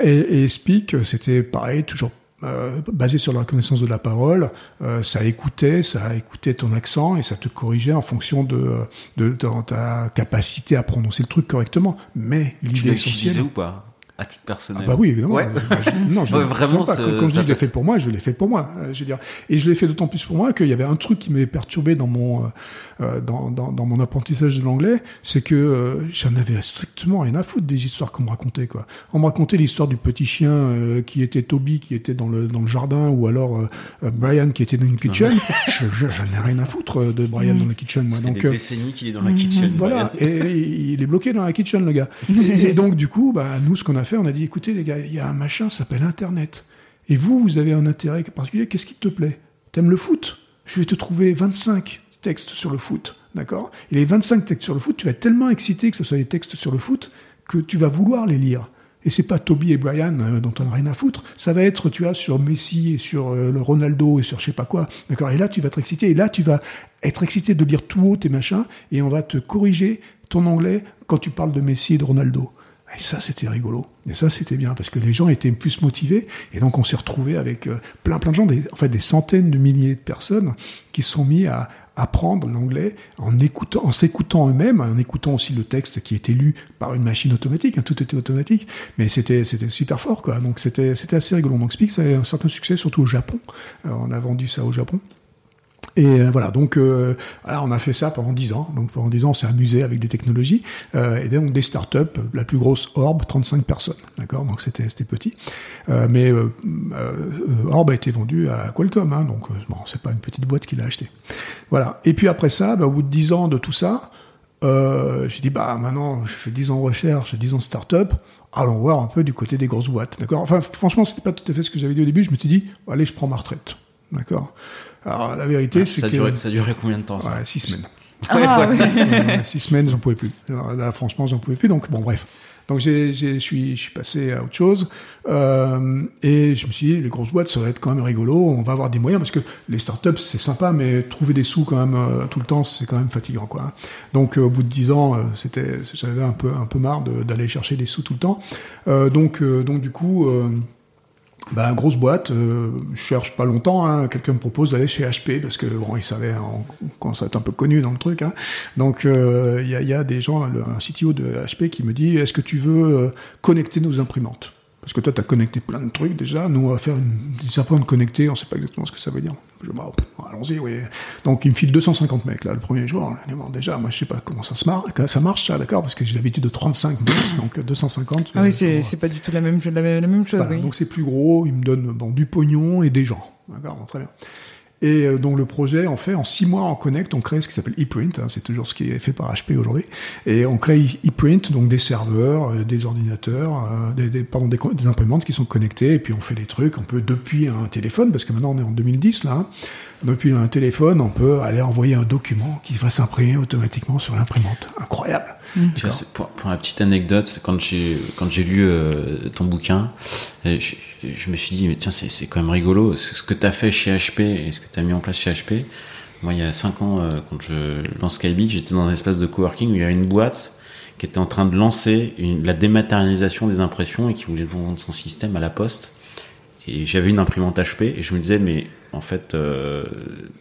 Et, et Speak, euh, c'était pareil, toujours euh, basé sur la reconnaissance de la parole, euh, ça écoutait, ça écoutait ton accent et ça te corrigeait en fonction de, de, de ta capacité à prononcer le truc correctement. Mais Tu l'idée l'as utilisé essentielle. ou pas? À titre personnel Ah bah oui, évidemment. Ouais. Je- non, je Ouais, vraiment, pas. Comme, comme je dis, je l'ai fait pour moi, je l'ai fait pour moi. euh, je veux dire, et je l'ai fait d'autant plus pour moi qu'il y avait un truc qui m'avait perturbé dans mon euh, euh, dans, dans, dans mon apprentissage de l'anglais, c'est que euh, j'en avais strictement rien à foutre des histoires qu'on me racontait quoi. On me racontait l'histoire du petit chien euh, qui était Toby qui était dans le dans le jardin ou alors euh, euh, Brian qui était dans une kitchen. je, je, j'en ai rien à foutre euh, de Brian dans la kitchen moi. Ça fait Donc des euh, décennies qu'il est dans la kitchen. voilà, et il est bloqué dans la kitchen, le gars. Et donc, du coup, bah, nous, ce qu'on a on a dit, écoutez, les gars, il y a un machin, ça s'appelle Internet. Et vous, vous avez un intérêt particulier, qu'est-ce qui te plaît? T'aimes le foot? Je vais te trouver 25 textes sur le foot, d'accord? Et les 25 textes sur le foot, tu vas être tellement excité que ce soit des textes sur le foot que tu vas vouloir les lire. Et c'est pas Toby et Brian euh, dont on n'a rien à foutre. Ça va être, tu vois, sur Messi et sur euh, le Ronaldo et sur je sais pas quoi. D'accord? Et là, tu vas être excité. Et là, tu vas être excité de lire tout haut tes machins. Et on va te corriger ton anglais quand tu parles de Messi et de Ronaldo. Et ça, c'était rigolo. Et ça, c'était bien parce que les gens étaient plus motivés. Et donc, on s'est retrouvé avec euh, plein, plein de gens, en fait, des centaines de milliers de personnes qui se sont mis à apprendre l'anglais en écoutant, en s'écoutant eux-mêmes, en écoutant aussi le texte qui était lu par une machine automatique. hein, tout était automatique, mais c'était super fort, quoi. Donc, c'était assez rigolo. Donc, Speak, ça a un certain succès, surtout au Japon. Alors, on a vendu ça au Japon. Et euh, voilà, donc euh, on a fait ça pendant 10 ans. Donc pendant 10 ans, on s'est amusé avec des technologies. Euh, et donc des startups, la plus grosse Orb, 35 personnes. D'accord? Donc c'était petit. Euh, mais Orb a été vendu à Qualcomm. Hein, donc bon, c'est pas une petite boîte qui l'a acheté. Voilà. Et puis après ça, bah, au bout de 10 ans de tout ça, j'ai dit, bah maintenant, j'ai fait 10 ans de recherche, 10 ans de start-up, allons voir un peu du côté des grosses boîtes. D'accord? Enfin, franchement, c'était pas tout à fait ce que j'avais dit au début. Je me suis dit, allez, je prends ma retraite. D'accord? Alors, la vérité, c'est Ah, ça, que. durait, ça durait combien de temps ça Ouais, six semaines. Ah, ouais. Euh, six semaines, j'en pouvais plus. Alors, là, franchement, j'en pouvais plus. Donc, bon, bref. Donc, j'ai, j'ai, je suis, je suis passé à autre chose. Euh, et je me suis dit, les grosses boîtes, ça va être quand même rigolo. On va avoir des moyens parce que les startups, c'est sympa, mais trouver des sous quand même euh, tout le temps, c'est quand même fatigant, quoi. Donc, euh, au bout de dix ans, euh, c'était, j'avais un peu, un peu marre de- d'aller chercher des sous tout le temps. Euh, donc, euh, donc, du coup. Bah, grosse boîte, euh, je cherche pas longtemps, hein, quelqu'un me propose d'aller chez HP parce que bon, il savait on commence à être un peu connu dans le truc. Hein. Donc euh, il y, a, des gens, un CTO de HP qui me dit est-ce que tu veux euh, connecter nos imprimantes? Parce que toi, tu as connecté plein de trucs déjà. Nous, on va faire une, des apprendre connecter. On sait pas exactement ce que ça veut dire. Je, bah, allons-y, oui. Donc, il me file 250 mecs, là, le premier jour. Bon, déjà, moi, je sais pas comment ça se marche, ça marche, ça, d'accord, parce que j'ai l'habitude de 35 mecs, donc 250. Ah oui, c'est, c'est pas du tout la même, la même, la même chose, voilà, oui. Donc, c'est plus gros. Il me donne, bon, du pognon et des gens. D'accord, bon, très bien. Et euh, donc le projet, en fait, en six mois, on connecte, on crée ce qui s'appelle ePrint, hein, c'est toujours ce qui est fait par HP aujourd'hui, et on crée ePrint, donc des serveurs, euh, des ordinateurs, euh, des, pardon, des, des, imprimantes qui sont connectées, et puis on fait des trucs, on peut depuis un téléphone, parce que maintenant on est en 2010 là, hein, depuis un téléphone, on peut aller envoyer un document qui va s'imprimer automatiquement sur l'imprimante. Incroyable. Mmh. Pour, pour, la petite anecdote, quand j'ai quand j'ai lu euh, ton bouquin, je, je, me suis dit mais tiens c'est c'est quand même rigolo ce que tu as fait chez HP et ce que tu as mis en place chez HP. Moi il y a 5 ans euh, quand je lance Skybeat, j'étais dans un espace de coworking où il y avait une boîte qui était en train de lancer une, la dématérialisation des impressions et qui voulait vendre son système à la poste. Et j'avais une imprimante HP et je me disais mais en fait, euh,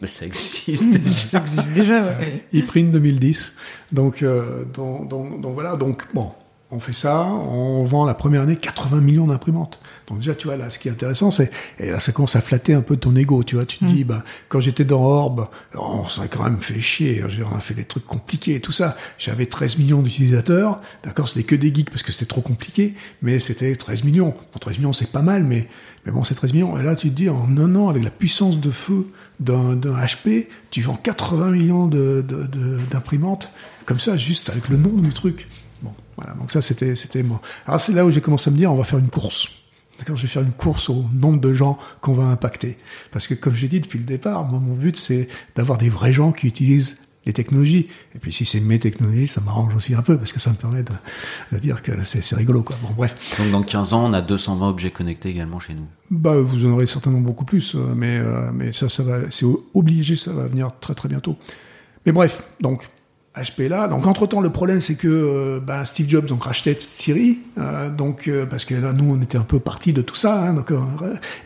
bah, ça existe. ça existe déjà. Ouais. ePrint 2010. Donc, euh, donc, donc, donc, voilà. Donc bon, on fait ça. On vend la première année 80 millions d'imprimantes. Donc déjà, tu vois là, ce qui est intéressant, c'est et là, ça commence à flatter un peu ton ego. Tu vois, tu te Mm. dis, bah, quand j'étais dans Orb, on s'est quand même fait chier. On a fait des trucs compliqués et tout ça. J'avais 13 millions d'utilisateurs. D'accord, c'était que des geeks parce que c'était trop compliqué, mais c'était 13 millions. Bon, 13 millions, c'est pas mal, mais mais bon, c'est 13 millions. Et là, tu te dis, en un an, avec la puissance de feu d'un HP, tu vends 80 millions d'imprimantes, comme ça, juste avec le nom du truc. Voilà. Donc ça, c'était, c'était moi. Alors c'est là où j'ai commencé à me dire, on va faire une course. D'accord, je vais faire une course au nombre de gens qu'on va impacter. Parce que, comme j'ai dit depuis le départ, moi, mon but, c'est d'avoir des vrais gens qui utilisent les technologies. Et puis si c'est mes technologies, ça m'arrange aussi un peu, parce que ça me permet de, de dire que c'est, c'est rigolo. Quoi. Bon, bref. Donc dans 15 ans, on a 220 objets connectés également chez nous. Bah, vous en aurez certainement beaucoup plus, mais, euh, mais ça, ça va, c'est obligé, ça va venir très très bientôt. Mais bref, donc HP là. Donc entre temps, le problème c'est que euh, ben, Steve Jobs donc rachetait Siri, euh, donc euh, parce que là nous on était un peu partis de tout ça. Hein,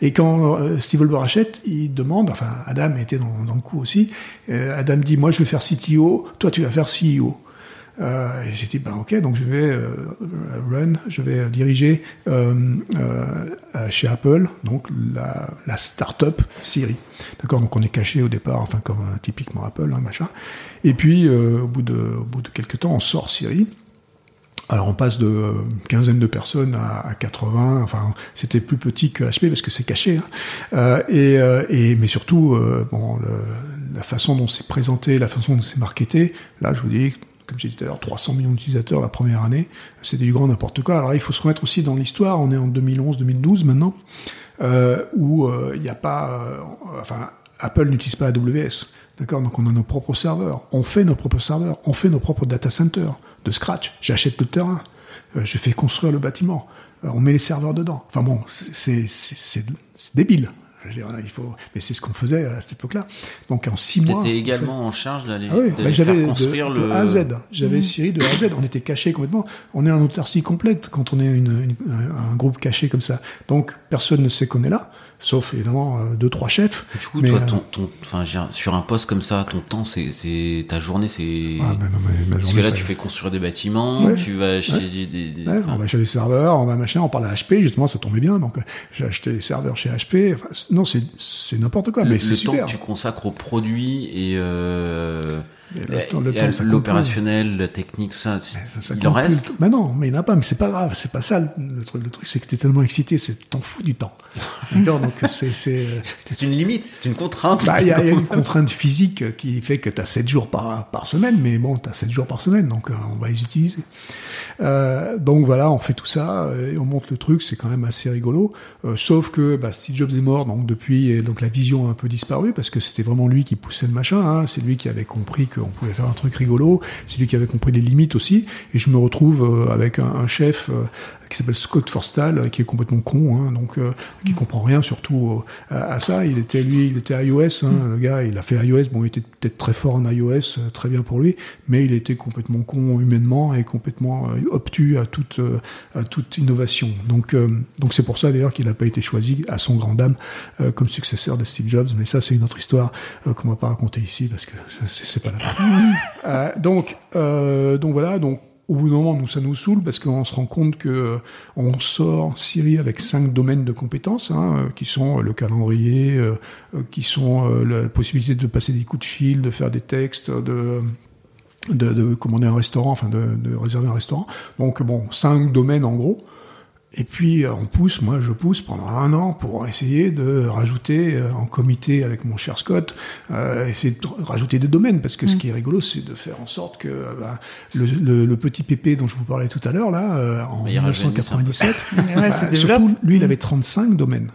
et quand Steve le rachète, il demande, enfin Adam était dans, dans le coup aussi. Adam dit moi je vais faire CTO, toi tu vas faire CEO. Euh, et j'ai dit ben ok donc je vais euh, run, je vais diriger euh, euh, chez Apple donc la, la start-up Siri. D'accord donc on est caché au départ enfin comme euh, typiquement Apple hein, machin. Et puis euh, au bout de au bout de quelques temps on sort Siri. Alors on passe de euh, quinzaine de personnes à, à 80. Enfin c'était plus petit que HP parce que c'est caché. Hein. Euh, et, euh, et mais surtout euh, bon la façon dont c'est présenté, la façon dont c'est marketé. Là je vous dis j'ai dit tout à l'heure, 300 millions d'utilisateurs la première année, c'était du grand n'importe quoi. Alors il faut se remettre aussi dans l'histoire, on est en 2011-2012 maintenant, euh, où il n'y a pas... Euh, enfin, Apple n'utilise pas AWS, d'accord Donc on a nos propres serveurs, on fait nos propres serveurs, on fait nos propres data centers de scratch, j'achète le terrain, euh, je fais construire le bâtiment, euh, on met les serveurs dedans. Enfin bon, c'est débile. Je dire, il faut, mais c'est ce qu'on faisait à cette époque-là. Donc en six mois. T'étais également en, fait... en charge d'aller ah oui, bah, faire construire de, le. De A à Z. J'avais mmh. Siri de A à Z. On était caché complètement. On est en autarcie complète quand on est une, une, un groupe caché comme ça. Donc personne ne sait qu'on est là sauf évidemment euh, deux trois chefs. Du coup, mais, toi, ton, ton, enfin, sur un poste comme ça, ton temps, c'est ta journée, c'est. Ah, ben non, mais ma Parce que là, ça... tu fais construire des bâtiments, ouais, tu vas acheter ouais. des. des, des ouais, on va acheter des serveurs, on va machin, on parle à HP, justement, ça tombait bien, donc j'ai acheté des serveurs chez HP. Enfin, non, c'est n'importe quoi, le, mais c'est super. Le temps que tu consacres au produit et. Euh... L'opérationnel, la technique, tout ça, ça, ça il en reste. Mais non, mais il n'y en a pas, mais c'est pas grave, c'est pas ça le truc. Le truc, c'est que tu es tellement excité, c'est t'en fous du temps. D'accord, donc c'est une limite, c'est une contrainte. Il bah, y, y, a une contrainte physique qui fait que tu as 7 jours par par semaine, mais bon, tu as 7 jours par semaine, donc euh, on va les utiliser. Euh, donc voilà, on fait tout ça et on monte le truc, c'est quand même assez rigolo. Euh, sauf que bah, Steve Jobs est mort, donc depuis, donc la vision a un peu disparu parce que c'était vraiment lui qui poussait le machin. Hein, c'est lui qui avait compris qu'on pouvait faire un truc rigolo. C'est lui qui avait compris les limites aussi. Et je me retrouve euh, avec un, un chef qui s'appelle Scott Forstall, euh, qui est complètement con, hein, donc euh, qui comprend rien surtout euh, à, à ça. Il était lui, il était iOS, hein, le gars, il a fait iOS. Bon, il était peut-être très fort en iOS, euh, très bien pour lui, mais il était complètement con humainement et complètement euh, obtus à toute euh, à toute innovation. Donc euh, donc c'est pour ça d'ailleurs qu'il n'a pas été choisi à son grand dame euh, comme successeur de Steve Jobs. Mais ça, c'est une autre histoire euh, qu'on va pas raconter ici parce que c'est pas. Euh, donc, euh, donc voilà, donc au bout d'un moment, nous, ça nous saoule parce qu'on se rend compte que euh, on sort Siri avec cinq domaines de compétences, hein, euh, qui sont euh, le calendrier, euh, qui sont la possibilité de passer des coups de fil, de faire des textes, de commander un restaurant, enfin de, de réserver un restaurant. Donc bon, cinq domaines en gros. Et puis euh, on pousse, moi je pousse pendant un an pour essayer de rajouter euh, en comité avec mon cher Scott, euh, essayer de rajouter des domaines parce que ce qui est rigolo c'est de faire en sorte que euh, ben, le, le- le petit pépé dont je vous parlais tout à l'heure là euh, en Il rajeunit un peu. 1997, Ouais, bah, surtout, lui il avait 35 domaines,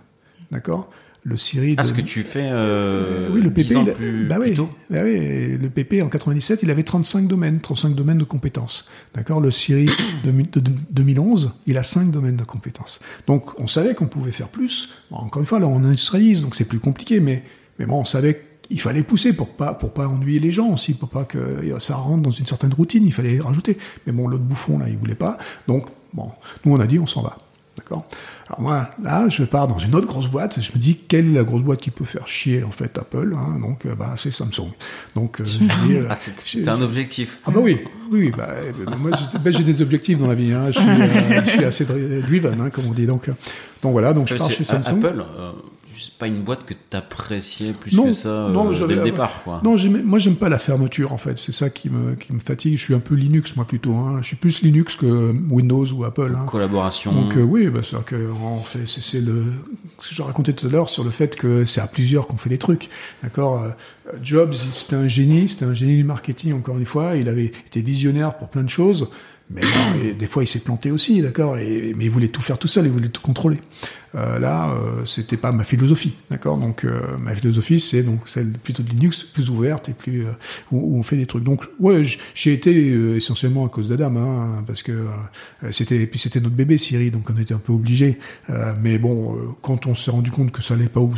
d'accord? Le Siri Ah, de- ce que tu fais euh, oui, le 10 PP, ans plus, bah plus oui, tôt. bah oui, le PP en 97, il avait 35 domaines, 35 domaines de compétences. D'accord? Le Siri de, mi- de- de 2011, il a 5 domaines de compétences. Donc, on savait qu'on pouvait faire plus. Bon, encore une fois, là, on industrialise, donc c'est plus compliqué, mais, mais bon, on savait qu'il fallait pousser pour pas, pour pas ennuyer les gens aussi, pour pas que ça rentre dans une certaine routine, il fallait rajouter. Mais bon, l'autre bouffon, là, il voulait pas. Donc, bon, nous, on a dit, on s'en va. D'accord? Alors moi, là, je pars dans une autre grosse boîte, je me dis, quelle est la grosse boîte qui peut faire chier, en fait, Apple hein Donc, euh, bah, c'est Samsung. Donc, euh, euh, Ah, c'est- un objectif. ah bah oui, oui, oui, bah, euh, moi j'ai bah, j'ai des objectifs dans la vie, hein. je, suis, euh, je suis assez dri- driven, hein, comme on dit. Donc, donc voilà, donc je pars chez Samsung. Apple, euh, pas une boîte que t'appréciais plus Non, que ça euh, non, dès j'avais- le départ, quoi. Non, moi j'aime pas la fermeture en fait, c'est ça qui me, qui me fatigue. Je suis un peu Linux moi plutôt, hein. je suis plus Linux que Windows ou Apple. Hein. Collaboration. Donc euh, oui, bah, c'est que on fait, c'est, le, ce que je racontais tout à l'heure sur le fait que c'est à plusieurs qu'on fait les trucs, d'accord. Euh, Jobs, c'était un génie, c'était un génie du marketing encore une fois. Il avait été visionnaire pour plein de choses, mais et des fois il s'est planté aussi, d'accord. Mais il voulait tout faire tout seul, il voulait tout contrôler. Euh, là, euh, c'était pas ma philosophie, d'accord? Donc euh, ma philosophie, c'est donc celle plutôt de Linux, plus ouverte et plus euh, où, où on fait des trucs. Donc ouais, j'ai été euh, essentiellement à cause d'Adam, hein, parce que euh, c'était puis c'était notre bébé Siri, donc on était un peu obligé. Euh, mais bon, euh, quand on s'est rendu compte que ça allait pas où,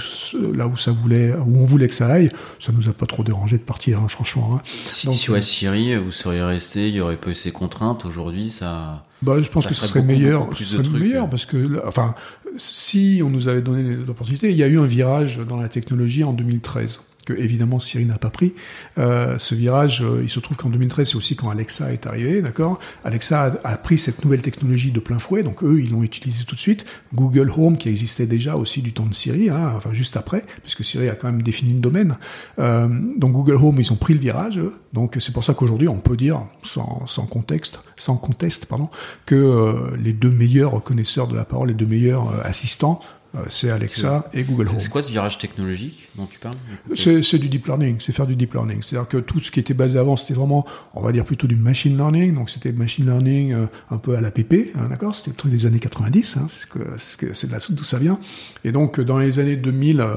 là où ça voulait, où on voulait que ça aille, ça nous a pas trop dérangé de partir, hein, franchement. hein. Si, Donc, si ouais, Siri, vous seriez resté, il y aurait pas eu ces contraintes. Aujourd'hui, ça. Bah, je pense Ça que ce serait beaucoup, meilleur, beaucoup plus ce de serait trucs, meilleur euh. parce que, enfin, si on nous avait donné l'opportunité, il y a eu un virage dans la technologie en 2013 que évidemment Siri n'a pas pris. Euh, ce virage, euh, il se trouve qu'en 2013, c'est aussi quand Alexa est arrivé, d'accord? Alexa a, pris cette nouvelle technologie de plein fouet, donc eux, ils l'ont utilisé tout de suite. Google Home, qui existait déjà aussi du temps de Siri, hein, enfin juste après, puisque Siri a quand même défini le domaine. Euh, donc Google Home, ils ont pris le virage, eux. donc c'est pour ça qu'aujourd'hui, on peut dire, sans, sans contexte, sans conteste, pardon, que les deux meilleurs connaisseurs de la parole, les deux meilleurs assistants, c'est Alexa et Google Home. C'est quoi ce virage technologique dont tu parles C'est du deep learning, c'est faire du deep learning. C'est-à-dire que tout ce qui était basé avant, c'était vraiment, on va dire plutôt du machine learning. Donc c'était machine learning euh, un peu à la PP, hein, d'accord? C'était le truc des années 90, hein, c'est ce de là d'où ça vient. Et donc euh, dans les années 2000, euh,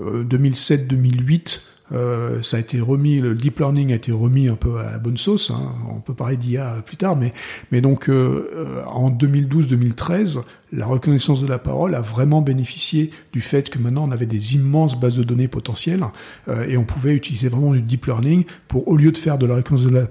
euh, 2007, 2008. Euh, ça a été remis, le deep learning a été remis un peu à la bonne sauce. Hein. On peut parler d'IA plus tard, mais mais donc euh, euh, en 2012-2013, la reconnaissance de la parole a vraiment bénéficié du fait que maintenant on avait des immenses bases de données potentielles euh, et on pouvait utiliser vraiment du deep learning pour, au lieu de faire de la reconnaissance de la,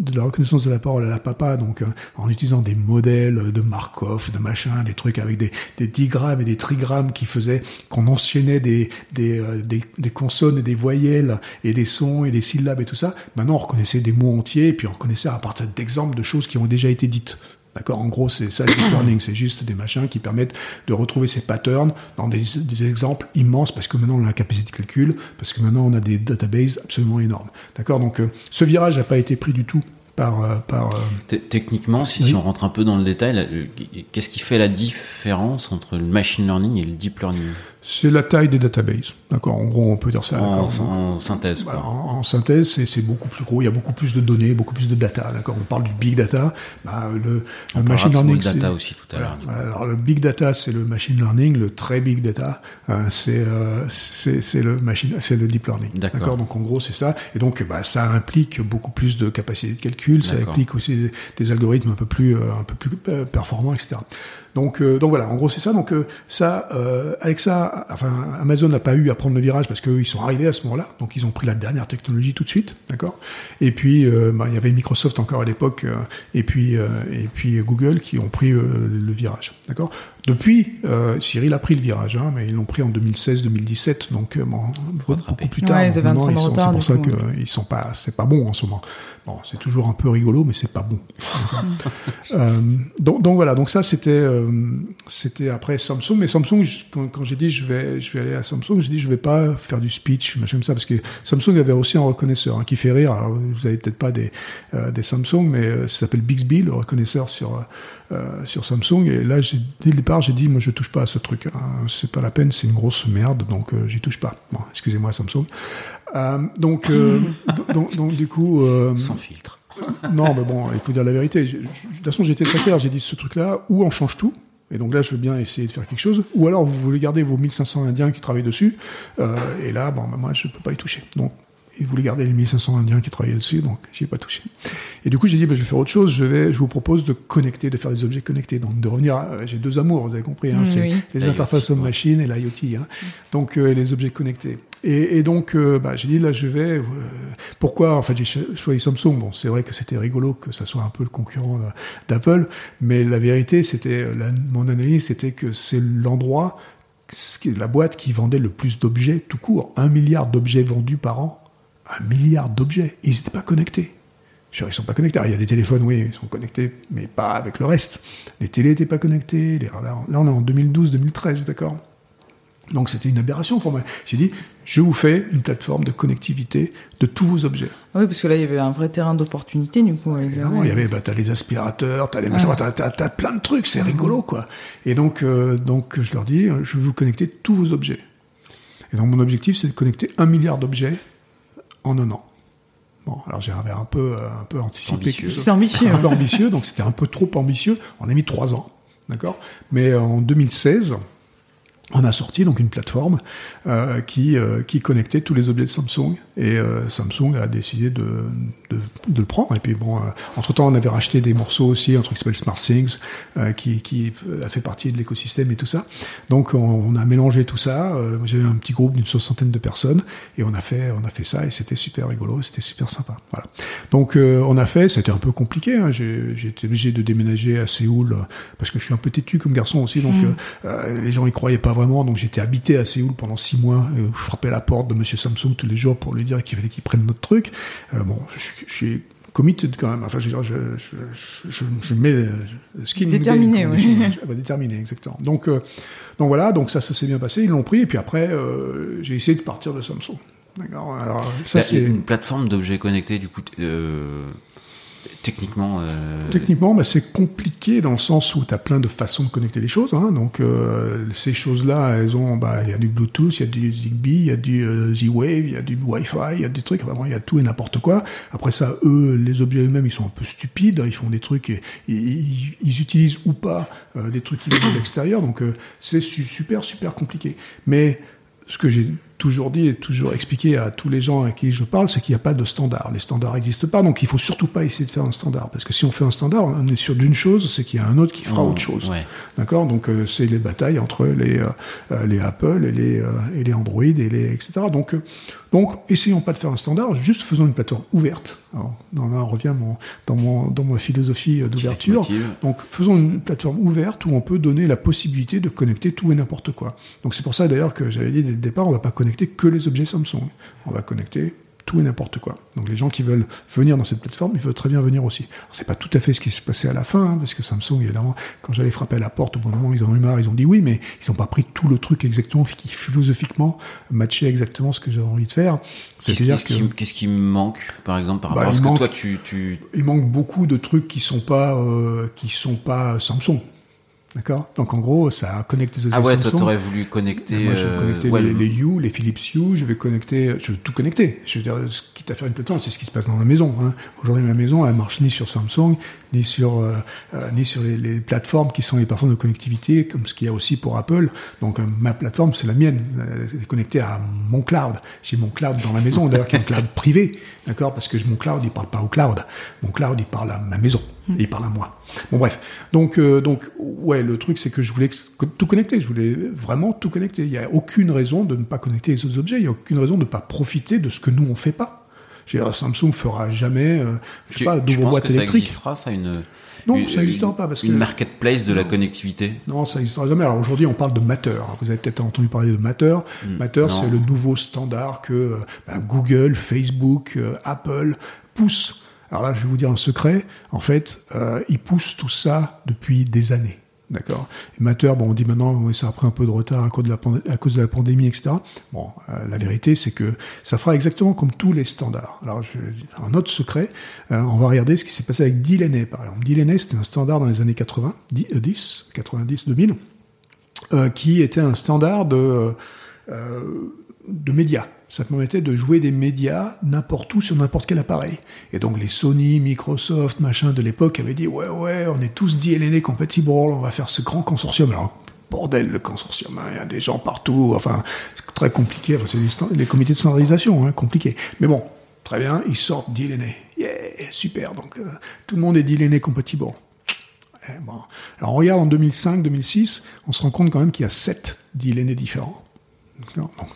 de la, reconnaissance de la parole à la papa, donc euh, en utilisant des modèles de Markov, de machin, des trucs avec des, des digrammes et des trigrammes qui faisaient qu'on enchaînait des, des, euh, des, des consonnes et des voyelles et des sons et des syllabes et tout ça. Maintenant on reconnaissait des mots entiers et puis on reconnaissait à partir d'exemples de choses qui ont déjà été dites. D'accord En gros, c'est ça le deep learning, c'est juste des machins qui permettent de retrouver ces patterns dans des, des exemples immenses parce que maintenant on a la capacité de calcul, parce que maintenant on a des databases absolument énormes. D'accord Donc euh, ce virage n'a pas été pris du tout par euh, par euh, Techniquement, si, Oui. si on rentre un peu dans le détail, qu'est-ce qui fait la différence entre le machine learning et le deep learning? C'est la taille des databases. D'accord? En gros, on peut dire ça. en, d'accord en synthèse quoi. en, en synthèse, c'est beaucoup plus gros. Il y a beaucoup plus de données, beaucoup plus de data. D'accord? On parle du big data. Bah, le, On le machine learning, data c'est- aussi tout à l'heure. Voilà. Alors le big data, c'est le machine learning. Le très big data, euh, c'est euh, c'est c'est le machine, c'est le deep learning. D'accord. Donc en gros, c'est ça. Et donc, bah, ça implique beaucoup plus de capacité de calcul. Ça implique aussi des, des algorithmes un peu plus euh, un peu plus performants, etc. Donc, euh, donc voilà, en gros c'est ça. Donc euh, ça, euh, Alexa, enfin Amazon n'a pas eu à prendre le virage parce qu'ils sont arrivés à ce moment-là. Donc ils ont pris la dernière technologie tout de suite, d'accord? Et puis bah, il y avait Microsoft encore à l'époque, et puis et puis Google qui ont pris le virage, d'accord? Depuis, euh, Cyril a pris le virage, hein, mais ils l'ont pris en 2016-2017, donc euh, bon, beaucoup plus tard. Ouais, ils avaient un Maintenant, train de ils sont- retard, C'est pour ça coup, que euh, ils sont pas, c'est pas bon en ce moment. Bon, c'est toujours un peu rigolo, mais c'est pas bon. Euh, donc, donc voilà, donc ça c'était euh, c'était après Samsung, mais Samsung je- quand, j'ai dit je vais je vais aller à Samsung, j'ai dit je vais pas faire du speech machin comme ça parce que Samsung avait aussi un reconnaisseur hein, qui fait rire. Alors vous avez peut-être pas des euh, des Samsung, mais euh, ça s'appelle Bixby le reconnaisseur sur euh, sur Samsung. Et là dès le départ j'ai dit moi je touche pas à ce truc, hein. c'est pas la peine, c'est une grosse merde, donc euh, j'y touche pas. Bon, excusez-moi Samsung. Euh, donc, euh, donc donc du coup. euh, Sans filtre. non, mais bon, il faut dire la vérité. Je- je- de toute façon, j'étais très clair. J'ai dit ce truc-là, ou on change tout. Et donc là, je veux bien essayer de faire quelque chose. Ou alors, vous voulez garder vos 1500 Indiens qui travaillent dessus. Euh, et là, bon, bah, moi, je peux pas y toucher. Donc, ils voulaient garder les 1500 Indiens qui travaillaient dessus, donc j'y ai pas touché. Et du coup, j'ai dit, bah, je vais faire autre chose. Je vais, je vous propose de connecter, de faire des objets connectés. Donc, de revenir. à- J'ai deux amours, vous avez compris. Hein, Mm, c'est oui. les interfaces homme-machine et l'IoT. Hein. Donc, euh, les objets connectés. Et, et donc, euh, bah, j'ai dit là, je vais. euh, pourquoi En fait, j'ai cho- choisi Samsung. Bon, c'est vrai que c'était rigolo que ça soit un peu le concurrent d'Apple, mais la vérité, c'était mon analyse, c'était que c'est l'endroit, la boîte qui vendait le plus d'objets tout court. Un milliard d'objets vendus par an. Un milliard d'objets. Ils n'étaient pas connectés. Je veux dire, Ils sont pas connectés. Alors, il y a des téléphones, oui, ils sont connectés, mais pas avec le reste. Les télés n'étaient pas connectées. Les- Là, là, on est en 2012-2013, d'accord donc c'était une aberration pour moi. J'ai dit, je vous fais une plateforme de connectivité de tous vos objets. Ah Oui, parce que là, il y avait un vrai terrain d'opportunité, du coup. avec- Évidemment, il y avait, bah, t'as les aspirateurs, t'as les machins, Ouais. t'as, plein de trucs, c'est rigolo, quoi. Et donc, euh, donc, je leur dis, euh, je vais vous connecter tous vos objets. Et donc, mon objectif, c'est de connecter un milliard d'objets en un an. Bon, alors j'avais un peu, euh, un peu anticipé. C'est ambitieux. un peu ambitieux, donc c'était un peu trop ambitieux. On a mis trois ans, d'accord? Mais en 2016, on a sorti donc une plateforme euh, qui, euh, qui connectait tous les objets de Samsung et euh, Samsung a décidé de, de, de le prendre. Et puis bon, euh, entre temps, on avait racheté des morceaux aussi, un truc qui s'appelle SmartThings, euh, qui, qui a fait partie de l'écosystème et tout ça. Donc on, on a mélangé tout ça. J'avais un petit groupe d'une soixantaine de personnes et on a fait, on a fait ça et c'était super rigolo, c'était super sympa. Voilà. Donc on a fait, c'était un peu compliqué. Hein. J'ai été obligé de déménager à Séoul parce que je suis un peu têtu comme garçon aussi, donc euh, les gens y croyaient pas vraiment. Donc j'étais habité à Séoul pendant six mois. Je frappais à la porte de Monsieur Samsung tous les jours pour lui dire qu'il fallait qu'il prenne notre truc. Euh, bon, je, suis- je suis committed quand même. Enfin, je veux dire, je, je, je, je, je mets skin game, Déterminé, on oui. nous. Ah bah, déterminé, exactement. Donc, euh, donc voilà, donc ça, ça s'est bien passé. Ils l'ont pris et puis après, euh, j'ai essayé de partir de Samsung. D'accord. Alors ça c'est une plateforme d'objets connectés, du coup, euh, techniquement. euh, Techniquement, bah, c'est compliqué dans le sens où tu as plein de façons de connecter les choses. Hein. Donc, euh, ces choses-là, elles ont, bah, il y a du Bluetooth, il y a du Zigbee, il y a du euh, Z-Wave, il y a du Wi-Fi, il y a des trucs, vraiment, il y a tout et n'importe quoi. Après ça, eux, les objets eux-mêmes, ils sont un peu stupides. Ils font des trucs, et, ils, ils utilisent ou pas des trucs qui viennent de l'extérieur. Donc, c'est su- super, super compliqué. Mais ce que j'ai toujours dit et toujours expliqué à tous les gens à qui je parle, c'est qu'il n'y a pas de standard. Les standards n'existent pas, donc il faut surtout pas essayer de faire un standard. Parce que si on fait un standard, on est sûr d'une chose, c'est qu'il y a un autre qui fera on- autre chose. ouais. D'accord? Donc euh, c'est les batailles entre les, euh, euh, les Apple et les, euh, et les Android et les etc. Donc, donc essayons pas de faire un standard, juste faisons une plateforme ouverte. Alors, là, on revient mon- dans, mon, dans ma philosophie euh, d'ouverture. Donc faisons une plateforme ouverte où on peut donner la possibilité de connecter tout et n'importe quoi. Donc c'est pour ça d'ailleurs que j'avais dit dès le départ, on va pas connecter que les objets Samsung. On va connecter tout et n'importe quoi. Donc les gens qui veulent venir dans cette plateforme, ils peuvent très bien venir aussi. C'est pas tout à fait ce qui s'est passé à la fin, hein, parce que Samsung, évidemment, quand j'allais frapper à la porte, au bon moment, ils en ont eu marre, ils ont dit oui, mais ils n'ont pas pris tout le truc exactement, ce qui philosophiquement matchait exactement ce que j'avais envie de faire. C'est-à-dire que qu'est-ce qui me manque, par exemple, par Bah, rapport à ce que manque- toi tu, tu il manque beaucoup de trucs qui sont pas euh, qui sont pas Samsung. D'accord Donc en gros, ça connecte les Ah ouais, toi Samsung. t'aurais voulu connecter. moi, je vais euh, connecter ouais, les, le- les Hue, les Philips Hue, je vais connecter, je vais tout connecter. Je veux dire, quitte à faire une plateforme, c'est ce qui se passe dans la maison. Hein. Aujourd'hui, ma maison, elle marche ni sur Samsung, ni sur, euh, euh, ni sur les, les plateformes qui sont les plateformes de connectivité, comme ce qu'il y a aussi pour Apple. Donc, euh, ma plateforme, c'est la mienne. Elle est connectée à mon cloud. J'ai mon cloud dans la maison, d'ailleurs, qui est un cloud privé. D'accord Parce que mon cloud, il parle pas au cloud. Mon cloud, il parle à ma maison. Et il parle à moi. Bon, bref. Donc, euh, donc, ouais, le truc, c'est que je voulais tout connecter. Je voulais vraiment tout connecter. Il n'y a aucune raison de ne pas connecter les autres objets. Il n'y a aucune raison de ne pas profiter de ce que nous, on fait pas. Je veux dire, Samsung fera jamais, euh, je sais pas, tu d'ouvre penses boîte que ça électrique. existera, ça, une, Non, une- ça n'existera pas parce une que marketplace de la Non. connectivité non, ça n'existera jamais. Alors aujourd'hui, on parle de Matter. Vous avez peut-être entendu parler de Matter. Hmm, Matter, c'est le nouveau standard que euh, ben, Google, Facebook, euh, Apple poussent. Alors là, je vais vous dire un secret. En fait, euh, ils poussent tout ça depuis des années. D'accord. Et Matter, bon, on dit maintenant, ça a pris un peu de retard à cause de la, pandémie, etc. Bon, euh, la vérité, c'est que ça fera exactement comme tous les standards. Alors, un autre secret, euh, on va regarder ce qui s'est passé avec DLNA, par exemple. DLNA, c'était un standard dans les années 80, 10, euh, 10 90, 2000, euh, qui était un standard de, euh, de médias. Ça permettait de jouer des médias n'importe où sur n'importe quel appareil. Et donc les Sony, Microsoft, machin de l'époque avaient dit ouais ouais, on est tous DLNA compatible, on va faire ce grand consortium. Alors bordel le consortium, hein, il y a des gens partout, enfin c'est très compliqué. Enfin, c'est des, comités de standardisation, hein, compliqué. Mais bon, très bien, ils sortent DLNA. Yeah, super. Donc euh, tout le monde est DLNA compatible. Eh, bon. Alors on regarde en 2005-2006, on se rend compte quand même qu'il y a sept DLNA différents. D'accord Donc,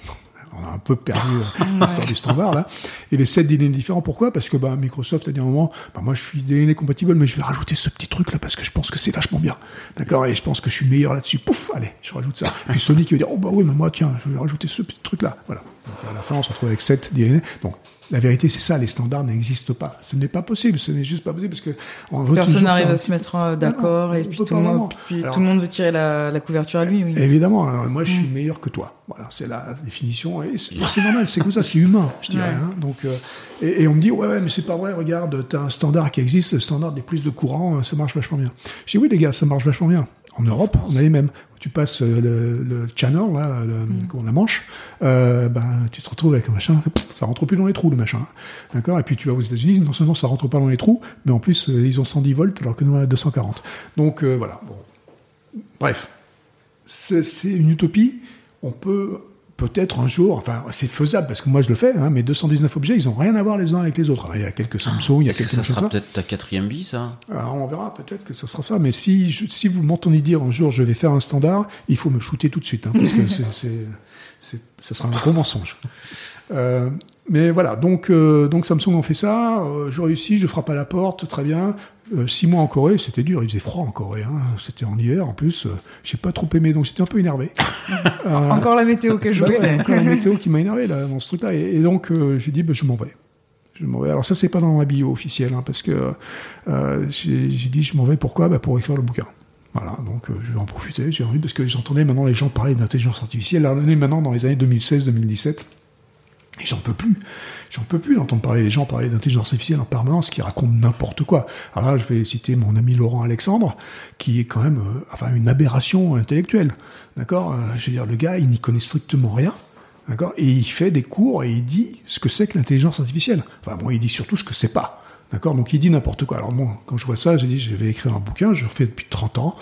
on a un peu perdu euh, l'histoire du standard là. Et les 7 DLNA différents, pourquoi? Parce que bah, Microsoft a dit à un moment, bah, moi je suis DLNA compatible, mais je vais rajouter ce petit truc là parce que je pense que c'est vachement bien. D'accord? Et je pense que je suis meilleur là-dessus. Pouf, allez, je rajoute ça. Puis Sony qui veut dire, oh bah oui, mais moi tiens, je vais rajouter ce petit truc là. Voilà. Donc à la fin, on se retrouve avec 7 DLNA. Donc la vérité, c'est ça, les standards n'existent pas. Ce n'est pas possible, ce n'est juste pas possible parce que on veut Personne n'arrive à se mettre euh, d'accord et puis, tout monde, puis Alors- tout le monde veut tirer la, la couverture à lui. Oui. Évidemment, alors, moi je Mm. suis meilleur que toi. Voilà, c'est la définition. Et c'est normal, c'est comme ça, c'est humain, je dirais. Ouais. hein. Donc, euh, et, et on me dit, ouais, ouais, mais c'est pas vrai, regarde, t'as un standard qui existe, le standard des prises de courant, euh, ça marche vachement bien. Je dis, oui, les gars, ça marche vachement bien. En Europe, on a les mêmes. Tu passes euh, le, le channel, là, le, Mm. comment, la manche, euh, ben, tu te retrouves avec un machin, ça rentre plus dans les trous, le machin. D'accord? Et puis tu vas aux États-Unis, non seulement ça rentre pas dans les trous, mais en plus, euh, ils ont 110 volts alors que nous, on a 240. Donc, euh, voilà. Bon. Bref, c'est une utopie. On peut peut-être un jour, enfin c'est faisable parce que moi je le fais, hein, mais 219 objets, ils n'ont rien à voir les uns avec les autres. Alors, il y a quelques Samsung, il y a quelques ça sera peut-être ta quatrième vie, ça? Alors, on verra peut-être que ça sera ça, mais si, je- si vous m'entendez dire un jour je vais faire un standard, il faut me shooter tout de suite, hein, parce que c'est- ça sera un gros mensonge. Euh, mais voilà, donc, euh, donc Samsung en fait ça, euh, je réussis, je frappe à la porte, très bien. Euh, six mois en Corée, c'était dur, il faisait froid en Corée, hein, c'était en hiver en plus, euh, j'ai pas trop aimé, donc j'étais un peu énervé. Euh, Encore la météo qui a bah ouais, encore la météo qui m'a énervé là, dans ce truc-là. Et, et donc, j'ai dit, bah, je m'en vais. Je m'en vais. Alors ça, c'est pas dans ma bio officielle, hein, parce que j'ai dit, je m'en vais. Pourquoi? Bah, Pour écrire le bouquin. Voilà, donc euh, je vais en profiter, j'ai envie, parce que j'entendais maintenant les gens parler d'intelligence artificielle. Alors, on est maintenant dans les années 2016-2017. Et j'en peux plus. J'en peux plus d'entendre parler les gens parler d'intelligence artificielle en permanence qui racontent n'importe quoi. Alors là, je vais citer mon ami Laurent Alexandre, qui est quand même euh, enfin une aberration intellectuelle. D'accord Euh, Je veux dire, le gars, il n'y connaît strictement rien. D'accord Et il fait des cours et il dit ce que c'est que l'intelligence artificielle. Enfin, bon, il dit surtout ce que c'est pas. D'accord Donc il dit n'importe quoi. Alors moi, quand je vois ça, j'ai dit, je vais écrire un bouquin, je le fais depuis 30 ans,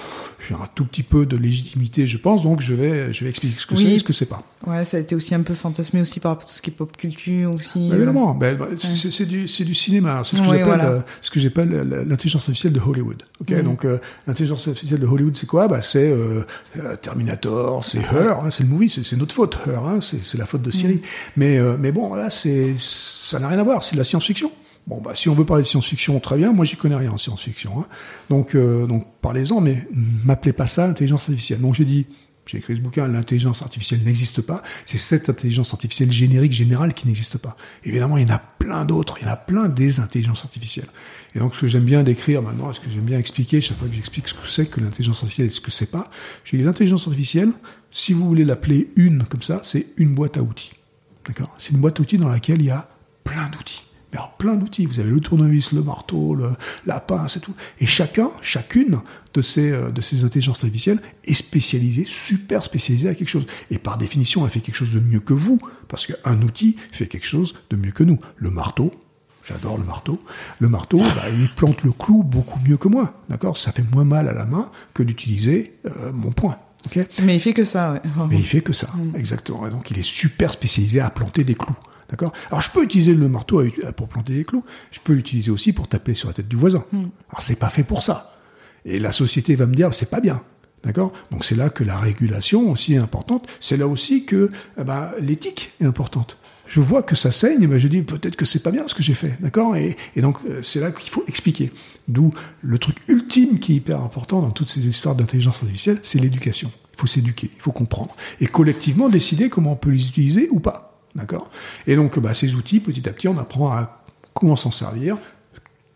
j'ai un tout petit peu de légitimité, je pense, donc je vais, je vais expliquer ce que Oui. c'est et ce que c'est pas. Ouais, ça a été aussi un peu fantasmé aussi par rapport à tout ce qui est pop culture aussi. Bah, évidemment, ben, ben, c'est c'est du, cinéma. C'est ce que Oui, j'appelle voilà. euh, ce que j'appelle la- l'intelligence artificielle de Hollywood. Ok, donc euh, l'intelligence artificielle de Hollywood, c'est quoi? Bah, c'est euh, euh, Terminator, c'est Her, hein, c'est le movie, c'est notre faute. Her, hein, c'est la faute de Siri. Mais euh, mais bon, là, c'est ça n'a rien à voir. C'est de la science-fiction. Bon, bah, si on veut parler de science-fiction, très bien. Moi, j'y connais rien en science-fiction. hein. Donc, euh, donc, parlez-en, mais m'appelez pas ça intelligence artificielle. Donc, j'ai dit, j'ai écrit ce bouquin, l'intelligence artificielle n'existe pas. C'est cette intelligence artificielle générique, générale, qui n'existe pas. Évidemment, il y en a plein d'autres. Il y en a plein des intelligences artificielles. Et donc, ce que j'aime bien décrire maintenant, ce que j'aime bien expliquer, chaque fois que j'explique ce que c'est que l'intelligence artificielle et ce que c'est pas, j'ai dit l'intelligence artificielle, si vous voulez l'appeler une comme ça, c'est une boîte à outils. D'accord? C'est une boîte à outils dans laquelle il y a plein d'outils. Mais alors, plein d'outils. Vous avez le tournevis, le marteau, le, la pince et tout. Et chacun, chacune de ces, euh, de ces intelligences artificielles est spécialisée, super spécialisée à quelque chose. Et par définition, elle fait quelque chose de mieux que vous. Parce qu'un outil fait quelque chose de mieux que nous. Le marteau, J'adore le marteau. Le marteau, bah, il plante le clou beaucoup mieux que moi. D'accord? Ça fait moins mal à la main que d'utiliser euh, mon poing. Mais il fait que ça, ouais. mais il fait que ça, exactement. Et donc il est super spécialisé à planter des clous. D'accord? Alors je peux utiliser le marteau pour planter des clous, je peux l'utiliser aussi pour taper sur la tête du voisin. Alors c'est pas fait pour ça. Et la société va me dire, c'est pas bien. D'accord? Donc c'est là que la régulation aussi est importante. C'est là aussi que eh ben, l'éthique est importante. Je vois que ça saigne, ben je dis peut-être que c'est pas bien ce que j'ai fait, d'accord? Et, et, donc euh, c'est là qu'il faut expliquer. D'où le truc ultime qui est hyper important dans toutes ces histoires d'intelligence artificielle, c'est l'éducation. Il faut s'éduquer, il faut comprendre et collectivement décider comment on peut les utiliser ou pas, d'accord Et donc bah, ces outils, petit à petit, on apprend à comment s'en servir,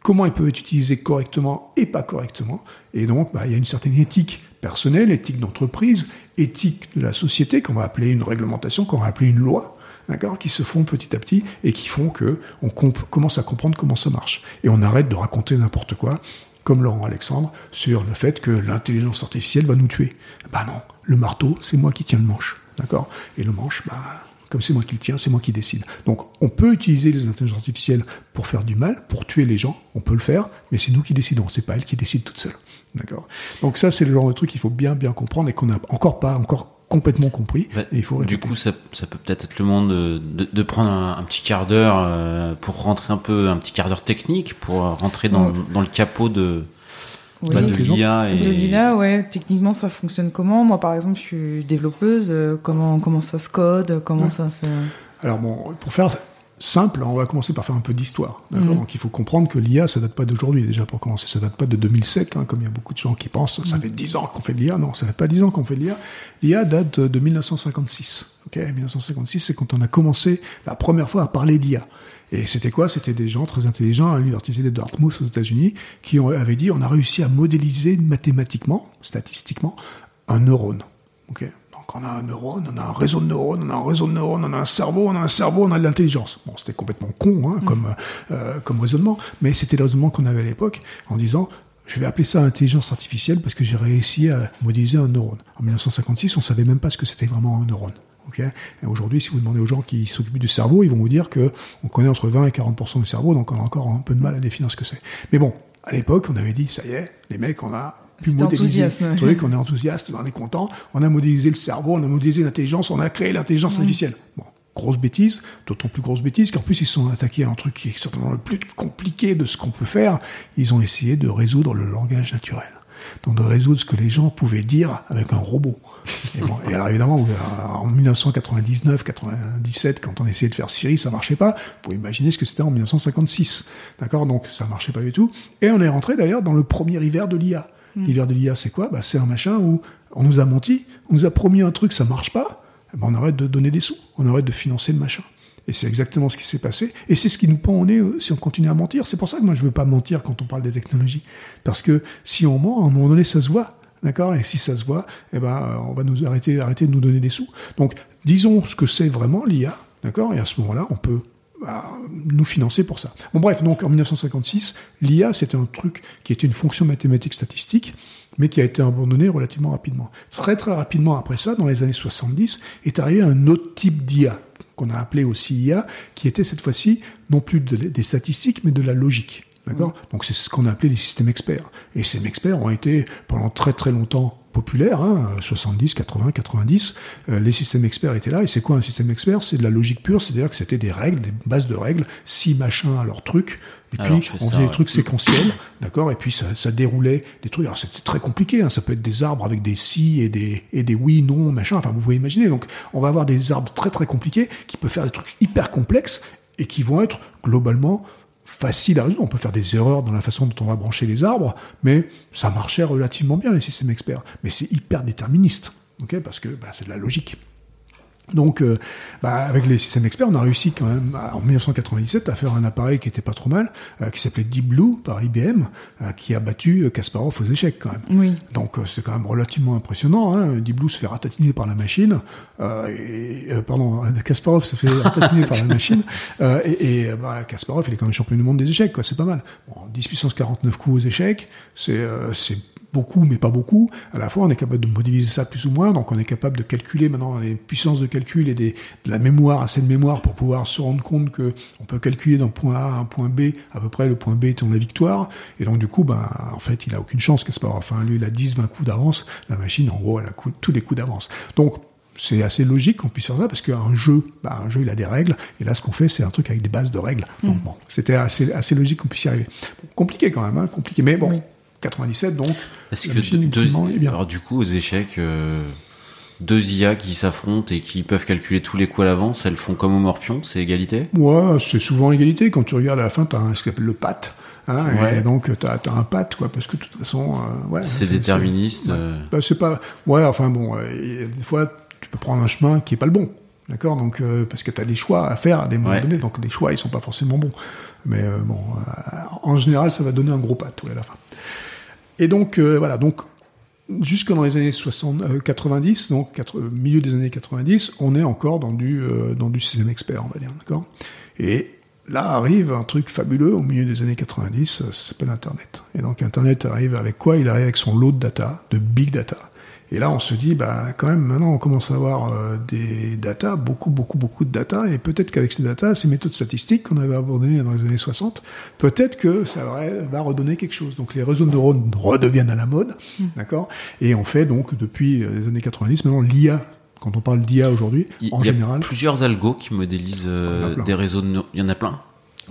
comment ils peuvent être utilisés correctement et pas correctement. Et donc, bah, il y a une certaine éthique personnelle, éthique d'entreprise, éthique de la société, qu'on va appeler une réglementation, qu'on va appeler une loi, d'accord, qui se font petit à petit et qui font que on commence à comprendre comment ça marche. Et on arrête de raconter n'importe quoi, comme Laurent Alexandre, sur le fait que l'intelligence artificielle va nous tuer. Bah non, le marteau, c'est moi qui tiens le manche, d'accord Et le manche, bah, comme c'est moi qui le tiens, c'est moi qui décide. Donc on peut utiliser les intelligences artificielles pour faire du mal, pour tuer les gens, on peut le faire, mais c'est nous qui décidons, c'est pas elle qui décide toute seule. D'accord? Donc ça, c'est le genre de truc qu'il faut bien bien comprendre et qu'on n'a encore pas encore complètement compris. Bah, il faut du coup, ça, ça peut peut-être être le moment de, de, de prendre un, un, petit quart d'heure euh, pour rentrer un peu, un petit quart d'heure technique, pour rentrer dans, dans le capot de, oui, bah, de l'IA. Et... De l'IA, ouais. Techniquement, ça fonctionne comment? Moi, par exemple, je suis développeuse. Euh, comment, comment ça se code Comment ouais. ça se... Alors bon, pour faire simple, on va commencer par faire un peu d'histoire. Mmh. Donc il faut comprendre que l'IA, ça date pas d'aujourd'hui déjà pour commencer. Ça date pas de 2007, hein, comme il y a beaucoup de gens qui pensent. Ça mmh. fait 10 ans qu'on fait de l'IA. Non, ça fait pas 10 ans qu'on fait de l'IA. L'IA date de 1956. Ok, 1956, c'est quand on a commencé la première fois à parler d'IA. Et c'était quoi? C'était des gens très intelligents à l'université de Dartmouth aux États-Unis qui ont, avaient dit on a réussi à modéliser mathématiquement, statistiquement, un neurone. Ok, on a un neurone, on a un réseau de neurones, on a un réseau de neurones, on a un cerveau, on a un cerveau, on a de l'intelligence. Bon, c'était complètement con hein, mmh. comme, euh, comme raisonnement, mais c'était le raisonnement qu'on avait à l'époque en disant je vais appeler ça intelligence artificielle parce que j'ai réussi à modéliser un neurone. En 1956, on savait même pas ce que c'était vraiment un neurone. Okay Aujourd'hui, si vous demandez aux gens qui s'occupent du cerveau, ils vont vous dire que on connaît entre 20 et 40% du cerveau, donc on a encore un peu de mal à définir ce que c'est. Mais bon, à l'époque, on avait dit, ça y est, les mecs, on a pu modéliser. Qu'on est enthousiaste, on est content. On a modélisé le cerveau, on a modélisé l'intelligence, on a créé l'intelligence artificielle. Bon, grosse bêtise, d'autant plus grosse bêtise qu'en plus ils sont attaqués à un truc qui est certainement le plus compliqué de ce qu'on peut faire. Ils ont essayé de résoudre le langage naturel. Donc de résoudre ce que les gens pouvaient dire avec un robot. Et, bon, et alors évidemment, en 1999-97, quand on essayait de faire Siri, ça marchait pas. Vous pouvez imaginer ce que c'était en 1956. D'accord Donc ça marchait pas du tout. Et on est rentré d'ailleurs dans le premier hiver de l'IA. Mm. L'hiver de l'IA, c'est quoi? Bah, C'est un machin où on nous a menti, on nous a promis un truc, ça marche pas, bah, on arrête de donner des sous, on arrête de financer le machin. Et c'est exactement ce qui s'est passé. Et c'est ce qui nous pend au nez euh, si on continue à mentir. C'est pour ça que moi, je veux pas mentir quand on parle des technologies. Parce que si on ment, à un moment donné, ça se voit. D'accord? Et si ça se voit, eh ben, euh, on va nous arrêter, arrêter de nous donner des sous. Donc, disons ce que c'est vraiment l'IA. D'accord? Et à ce moment-là, on peut bah, nous financer pour ça. Bon bref, donc en 1956, l'IA c'était un truc qui était une fonction mathématique statistique, mais qui a été abandonné relativement rapidement. Très très rapidement après ça, dans les années 70, est arrivé un autre type d'IA qu'on a appelé aussi IA, qui était cette fois-ci non plus de, des statistiques, mais de la logique. D'accord? Mmh. Donc c'est ce qu'on a appelé les systèmes experts. Et ces experts ont été pendant très très longtemps populaire, hein, 70, 80, 90, euh, les systèmes experts étaient là. Et c'est quoi un système expert? C'est de la logique pure, c'est-à-dire que c'était des règles, des bases de règles, si machin à leur truc, et alors, puis on faisait des trucs séquentiels, d'accord, et puis ça, ça, déroulait des trucs. Alors c'était très compliqué, hein, ça peut être des arbres avec des si et des et des oui, non, machin. Enfin, vous pouvez imaginer. Donc, on va avoir des arbres très très compliqués qui peuvent faire des trucs hyper complexes et qui vont être globalement facile à résoudre. On peut faire des erreurs dans la façon dont on va brancher les arbres, mais ça marchait relativement bien les systèmes experts. Mais c'est hyper déterministe, Parce que bah, c'est de la logique. Donc, euh, bah, avec les systèmes experts, on a réussi quand même en 1997 à faire un appareil qui était pas trop mal, euh, qui s'appelait Deep Blue par IBM, euh, qui a battu Kasparov aux échecs quand même. Oui. Donc c'est quand même relativement impressionnant. Hein. Deep Blue se fait ratatiner par la machine, et, pardon, Kasparov se fait ratatiner par la machine, et, et bah, Kasparov il est quand même champion du monde des échecs, quoi. C'est pas mal. Bon, 10 puissance 49 coups aux échecs, c'est c'est beaucoup, mais pas beaucoup. À la fois, on est capable de modéliser ça plus ou moins, donc on est capable de calculer maintenant les puissances de calcul et des, de la mémoire, assez de mémoire pour pouvoir se rendre compte que on peut calculer d'un point A à un point B, à peu près le point B étant la victoire. Et donc du coup, ben, en fait, il a aucune chance, pas Enfin, lui, il a 10, 20 coups d'avance. La machine, en gros, elle a coup, tous les coups d'avance. Donc, c'est assez logique qu'on puisse faire ça parce qu'un jeu, bah, un jeu, il a des règles. Et là, ce qu'on fait, c'est un truc avec des bases de règles. Donc, mm. bon, c'était assez, assez logique qu'on puisse y arriver. Bon, compliqué quand même, hein, compliqué. Mais bon, oui 97 donc. Est-ce que deux, bien. alors du coup aux échecs, deux IA qui s'affrontent et qui peuvent calculer tous les coups à l'avance, elles font comme au morpion, c'est égalité? Ouais, c'est souvent égalité. Quand tu regardes à la fin, tu as ce qu'on appelle le pat. Hein, Et donc, tu as, un pat, quoi, parce que de toute façon. Euh, ouais, c'est déterministe. Euh. Bah, c'est pas. Ouais, enfin bon, euh, des fois, tu peux prendre un chemin qui est pas le bon. D'accord? Donc, parce que tu as des choix à faire à des moments donnés, donc des choix, ils sont pas forcément bons. Mais bon, en général, ça va donner un gros pat, ouais, à la fin. Et donc, voilà, donc jusque dans les années 60, 90, euh, donc milieu des années 90, on est encore dans du, euh, dans du système expert, on va dire, d'accord? Et là arrive un truc fabuleux au milieu des années 90, euh, ça s'appelle Internet. Et donc Internet arrive avec quoi? Il arrive avec son lot de data, de big data. Et là, on se dit, bah, quand même, maintenant, on commence à avoir euh, des data, beaucoup, beaucoup, beaucoup de data, et peut-être qu'avec ces data, ces méthodes statistiques qu'on avait abordées dans les années 60, peut-être que ça va, redonner quelque chose. Donc, les réseaux de neurones redeviennent à la mode, mmh. d'accord? Et on fait donc, depuis euh, les années 90, maintenant, l'IA quand on parle d'IA aujourd'hui, en général. Il y a plusieurs algos qui modélisent euh, des réseaux de neurones. Il y en a plein.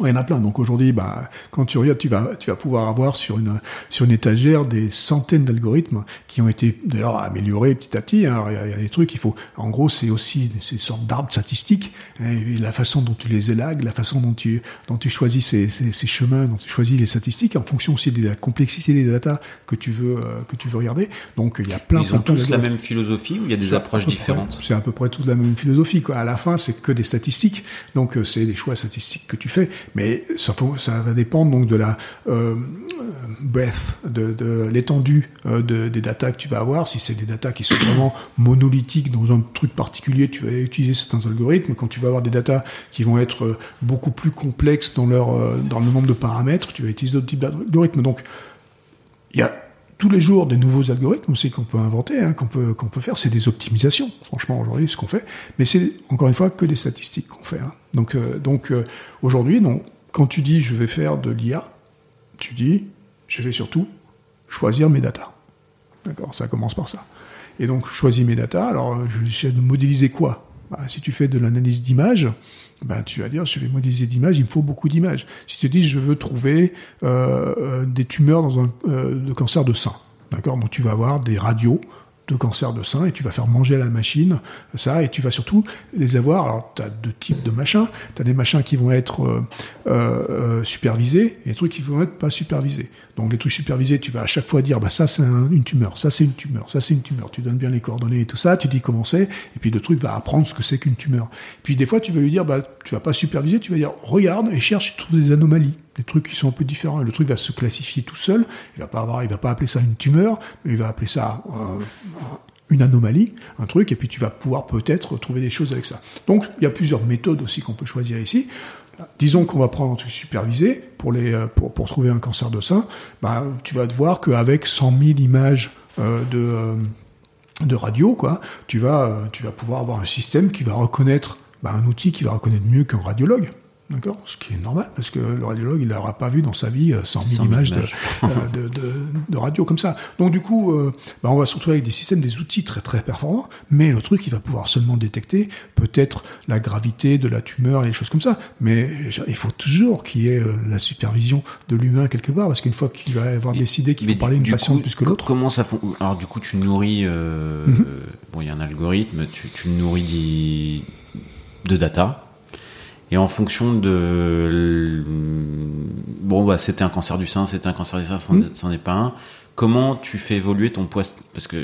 Il y en a plein. Donc aujourd'hui, bah, quand tu regardes, tu vas, tu vas pouvoir avoir sur une, sur une étagère des centaines d'algorithmes qui ont été d'ailleurs améliorés petit à petit. Hein. Il, y a, des trucs, il faut, en gros, c'est aussi ces sortes d'arbres statistiques. Hein, la façon dont tu les élagues, la façon dont tu, dont tu choisis ces, ces, ces, chemins, dont tu choisis les statistiques, en fonction aussi de la complexité des datas que tu veux, euh, que tu veux regarder. Donc il y a plein. Ils ont tous la même philosophie ou il y a des approches différentes? C'est à peu près toute la même philosophie. Quoi. À la fin, c'est que des statistiques. Donc euh, c'est des choix statistiques que tu fais. Mais ça, ça va dépendre donc de la euh, breadth, de, de l'étendue euh, de, des datas que tu vas avoir. Si c'est des datas qui sont vraiment monolithiques dans un truc particulier, tu vas utiliser certains algorithmes. Quand tu vas avoir des datas qui vont être euh, beaucoup plus complexes dans leur euh, dans le nombre de paramètres, tu vas utiliser d'autres types d'algorithmes. Donc il y a tous les jours des nouveaux algorithmes aussi qu'on peut inventer, hein, qu'on peut, peut faire, c'est des optimisations, franchement, aujourd'hui, ce qu'on fait. Mais c'est, encore une fois, que des statistiques qu'on fait. Hein. Donc, donc aujourd'hui, quand tu dis je vais faire de l'IA, tu dis je vais surtout choisir mes datas. D'accord Ça commence par ça. Et donc, je choisis mes datas. Alors, je vais essayer de modéliser quoi? Bah, Si tu fais de l'analyse d'image, ben, tu vas dire, je vais modéliser d'images, il me faut beaucoup d'images. Si tu dis, je veux trouver euh, euh, des tumeurs dans un, euh, de cancer de sein, d'accord? Donc, tu vas avoir des radios de cancer de sein et tu vas faire manger à la machine ça et tu vas surtout les avoir alors tu as deux types de machins. Tu as des machins qui vont être euh, euh, euh, supervisés et des trucs qui vont être pas supervisés. Donc les trucs supervisés tu vas à chaque fois dire bah ça c'est une tumeur ça c'est une tumeur ça c'est une tumeur. Tu donnes bien les coordonnées et tout ça tu dis comment c'est et puis le truc va apprendre ce que c'est qu'une tumeur. Puis des fois tu vas lui dire bah tu vas pas superviser tu vas dire regarde et cherche tu trouves des anomalies des trucs qui sont un peu différents. Le truc va se classifier tout seul. Il va pas avoir, il va pas appeler ça une tumeur, mais il va appeler ça euh, une anomalie, un truc, et puis tu vas pouvoir peut-être trouver des choses avec ça. Donc il y a plusieurs méthodes aussi qu'on peut choisir ici. Disons qu'on va prendre un truc supervisé pour, les, euh, pour, trouver un cancer de sein. Bah, tu vas te voir qu'avec 100 000 images euh, de, de radio, quoi, tu vas, tu vas pouvoir avoir un système qui va reconnaître, bah, un outil qui va reconnaître mieux qu'un radiologue. D'accord Ce qui est normal, parce que le radiologue, il n'aura pas vu dans sa vie 100 euh, 000 images, euh, De, de, de, radio comme ça. Donc du coup, euh, bah, on va se retrouver avec des systèmes, des outils très très performants, mais le truc, il va pouvoir seulement détecter peut-être la gravité de la tumeur et des choses comme ça. Mais il faut toujours qu'il y ait la supervision de l'humain quelque part, parce qu'une fois qu'il va avoir décidé qu'il faut parler d'une patiente plus que l'autre... Comment ça fonctionne Alors du coup, tu nourris... Mhm. Bon, il y a un algorithme, tu, tu nourris de data et en fonction de bon bah c'était un cancer du sein, c'était un cancer du sein, c'en n'est pas un. Comment tu fais évoluer ton poids? Parce que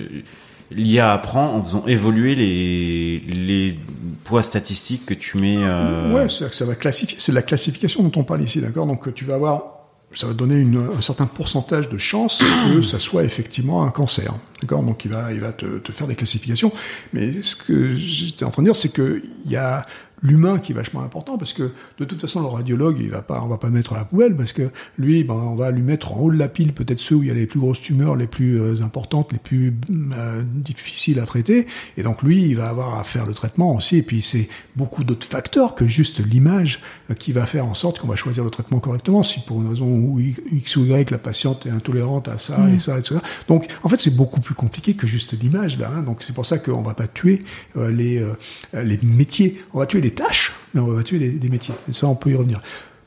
l'IA apprend en faisant évoluer les, les poids statistiques que tu mets. Euh... Ouais, ça va classifier. C'est la classification dont on parle ici, d'accord? Donc tu vas avoir ça va donner une, un certain pourcentage de chance que ça soit effectivement un cancer. D'accord? Donc il va, il va te, te, faire des classifications. Mais ce que j'étais en train de dire, c'est qu'il y a l'humain qui est vachement important parce que de toute façon le radiologue il va pas on va pas mettre à la poubelle parce que lui ben, on va lui mettre en haut de la pile peut-être ceux où il y a les plus grosses tumeurs les plus euh, importantes les plus euh, difficiles à traiter. Et donc lui il va avoir à faire le traitement aussi. Et puis c'est beaucoup d'autres facteurs que juste l'image qui va faire en sorte qu'on va choisir le traitement correctement si pour une raison ou x ou y la patiente est intolérante à ça et mmh. ça et ça donc en fait c'est beaucoup plus compliqué que juste l'image là hein. donc c'est pour ça qu'on va pas tuer les les métiers on va tuer les tâches, mais on va tuer des, métiers. Et ça, on peut y revenir.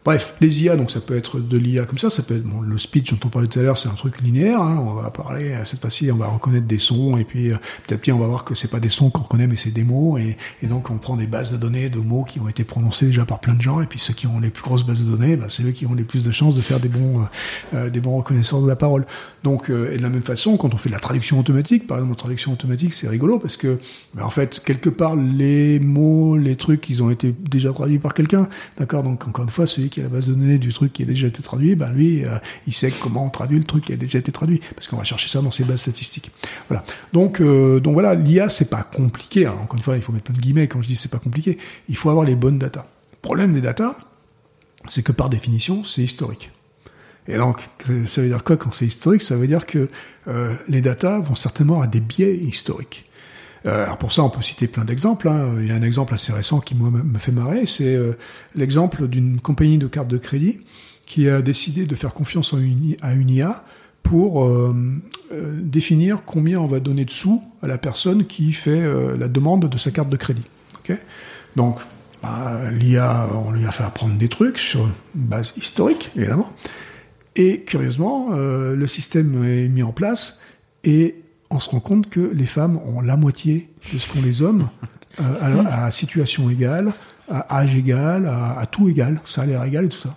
Bref, les IA, donc ça peut être de l'IA comme ça, ça peut être bon, le speech dont on parlait tout à l'heure, c'est un truc linéaire. Hein, on va parler cette fois-ci, on va reconnaître des sons et puis euh, petit à on va voir que c'est pas des sons qu'on reconnaît mais c'est des mots et, donc on prend des bases de données de mots qui ont été prononcés déjà par plein de gens et puis ceux qui ont les plus grosses bases de données, bah, c'est eux qui ont les plus de chances de faire des bons euh, euh des bons reconnaissances de la parole. Donc euh, et de la même façon, quand on fait de la traduction automatique, par exemple, la traduction automatique, c'est rigolo parce que bah, en fait quelque part les mots, les trucs, ils ont été déjà traduits par quelqu'un, d'accord? Donc encore une fois, celui qui a la base de données du truc qui a déjà été traduit, ben lui, euh, il sait comment on traduit le truc qui a déjà été traduit, parce qu'on va chercher ça dans ses bases statistiques. Voilà. Donc, euh, voilà, l'IA, c'est pas compliqué. Hein. Encore une fois, il faut mettre plein de guillemets quand je dis c'est pas compliqué. Il faut avoir les bonnes datas. Le problème des datas, c'est que par définition, c'est historique. Et donc, ça veut dire quoi quand c'est historique? Ça veut dire que euh, les datas vont certainement avoir des biais historiques. Euh, alors pour ça, on peut citer plein d'exemples. Hein. Il y a un exemple assez récent qui moi me fait marrer, c'est euh, l'exemple d'une compagnie de cartes de crédit qui a décidé de faire confiance à une IA pour euh, définir combien on va donner de sous à la personne qui fait la demande de sa carte de crédit. Donc, bah, l'IA, on lui a fait apprendre des trucs sur une base historique, évidemment. Et curieusement, le système est mis en place et on se rend compte que les femmes ont la moitié de ce qu'ont les hommes, euh, à, situation égale, à âge égal, à, tout égal, salaire égal et tout ça.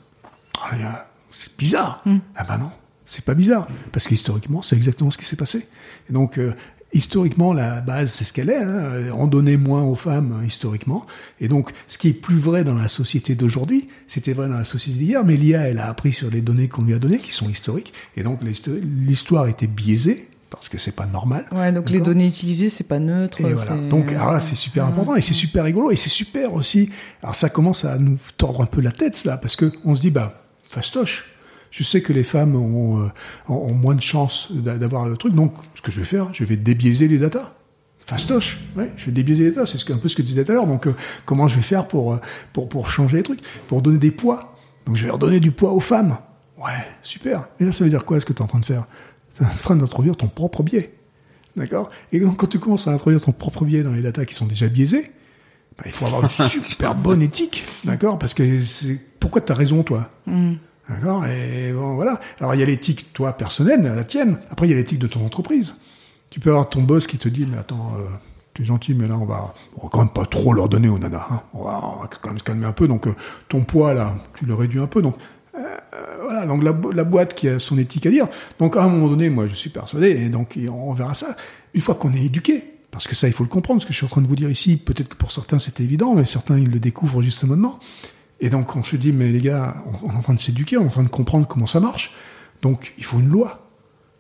Ah, c'est bizarre. Mm. Ah ben non, c'est pas bizarre, parce que historiquement, c'est exactement ce qui s'est passé. Et donc, euh, historiquement, la base, c'est ce qu'elle est. Hein. On donnait moins aux femmes historiquement. Et donc, ce qui est plus vrai dans la société d'aujourd'hui, c'était vrai dans la société d'hier, mais l'IA, elle a appris sur les données qu'on lui a données, qui sont historiques. Et donc, l'histoire était biaisée parce que c'est pas normal. Ouais, donc les données utilisées, c'est pas neutre. Et voilà. Donc, alors là, c'est super important et c'est super rigolo et c'est super aussi. Alors, ça commence à nous tordre un peu la tête, là, parce que on se dit, bah, fastoche. Je sais que les femmes ont, euh, ont moins de chances d'avoir le truc, donc ce que je vais faire, je vais débiaiser les datas. Fastoche, ouais, je vais débiaiser les datas, c'est un peu ce que tu disais tout à l'heure. Donc, euh, comment je vais faire pour, euh, pour, pour changer les trucs Pour donner des poids. Donc, je vais redonner du poids aux femmes. Ouais, super. Et là, ça veut dire quoi ce que tu es en train de faire? Ça sera d'introduire ton propre biais. D'accord? Et donc, quand tu commences à introduire ton propre biais dans les datas qui sont déjà biaisés, bah, il faut avoir une super bonne éthique. D'accord? Parce que c'est pourquoi tu as raison, toi? Mm. D'accord? Et bon, voilà. Alors, il y a l'éthique, toi, personnelle, la tienne. Après, il y a l'éthique de ton entreprise. Tu peux avoir ton boss qui te dit, mais attends, euh, tu es gentil, mais là, on va, on va quand même pas trop leur donner aux nanas. Hein. On, va, quand même se calmer un peu. Donc, euh, ton poids, là, tu le réduis un peu. Donc, voilà, donc la, boîte qui a son éthique à dire. Donc à un moment donné, moi je suis persuadé, et donc on verra ça, une fois qu'on est éduqué, parce que ça il faut le comprendre, ce que je suis en train de vous dire ici, peut-être que pour certains c'est évident, mais certains ils le découvrent juste maintenant. Et donc on se dit, mais les gars, on, est en train de s'éduquer, on est en train de comprendre comment ça marche, donc il faut une loi.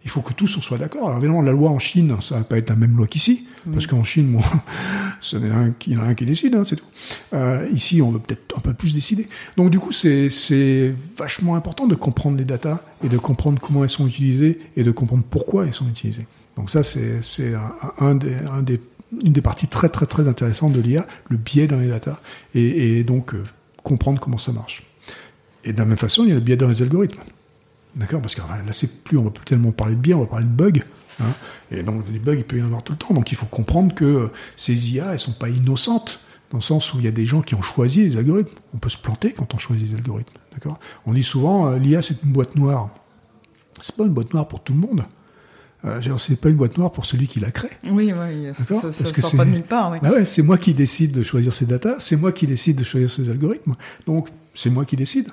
Il faut que tous on soit d'accord. Alors évidemment, la loi en Chine, ça va pas être la même loi qu'ici, parce qu'en Chine, moi, il y en a un qui décide, hein, c'est tout. Euh, ici, on veut peut-être un peu plus décider. Donc du coup, c'est vachement important de comprendre les datas et de comprendre comment elles sont utilisées et de comprendre pourquoi elles sont utilisées. Donc ça, c'est un, des, un des, une des parties très très très intéressantes de l'IA, le biais dans les datas, et, donc euh, comprendre comment ça marche. Et de la même façon, il y a le biais dans les algorithmes. D'accord Parce que là, c'est plus, on va plus tellement parler de biais, on va parler de bugs. Hein. et donc, des bugs, il peut y en avoir tout le temps. Donc, il faut comprendre que euh, ces IA, elles sont pas innocentes, dans le sens où il y a des gens qui ont choisi les algorithmes. On peut se planter quand on choisit les algorithmes. D'accord? On dit souvent, euh, l'IA, c'est une boîte noire. C'est pas une boîte noire pour tout le monde. Euh, c'est pas une boîte noire pour celui qui la crée. Oui, oui, ça, Parce que sort pas de nulle part. Bah ouais, c'est moi qui décide de choisir ces datas, c'est moi qui décide de choisir ces algorithmes. Donc, c'est moi qui décide.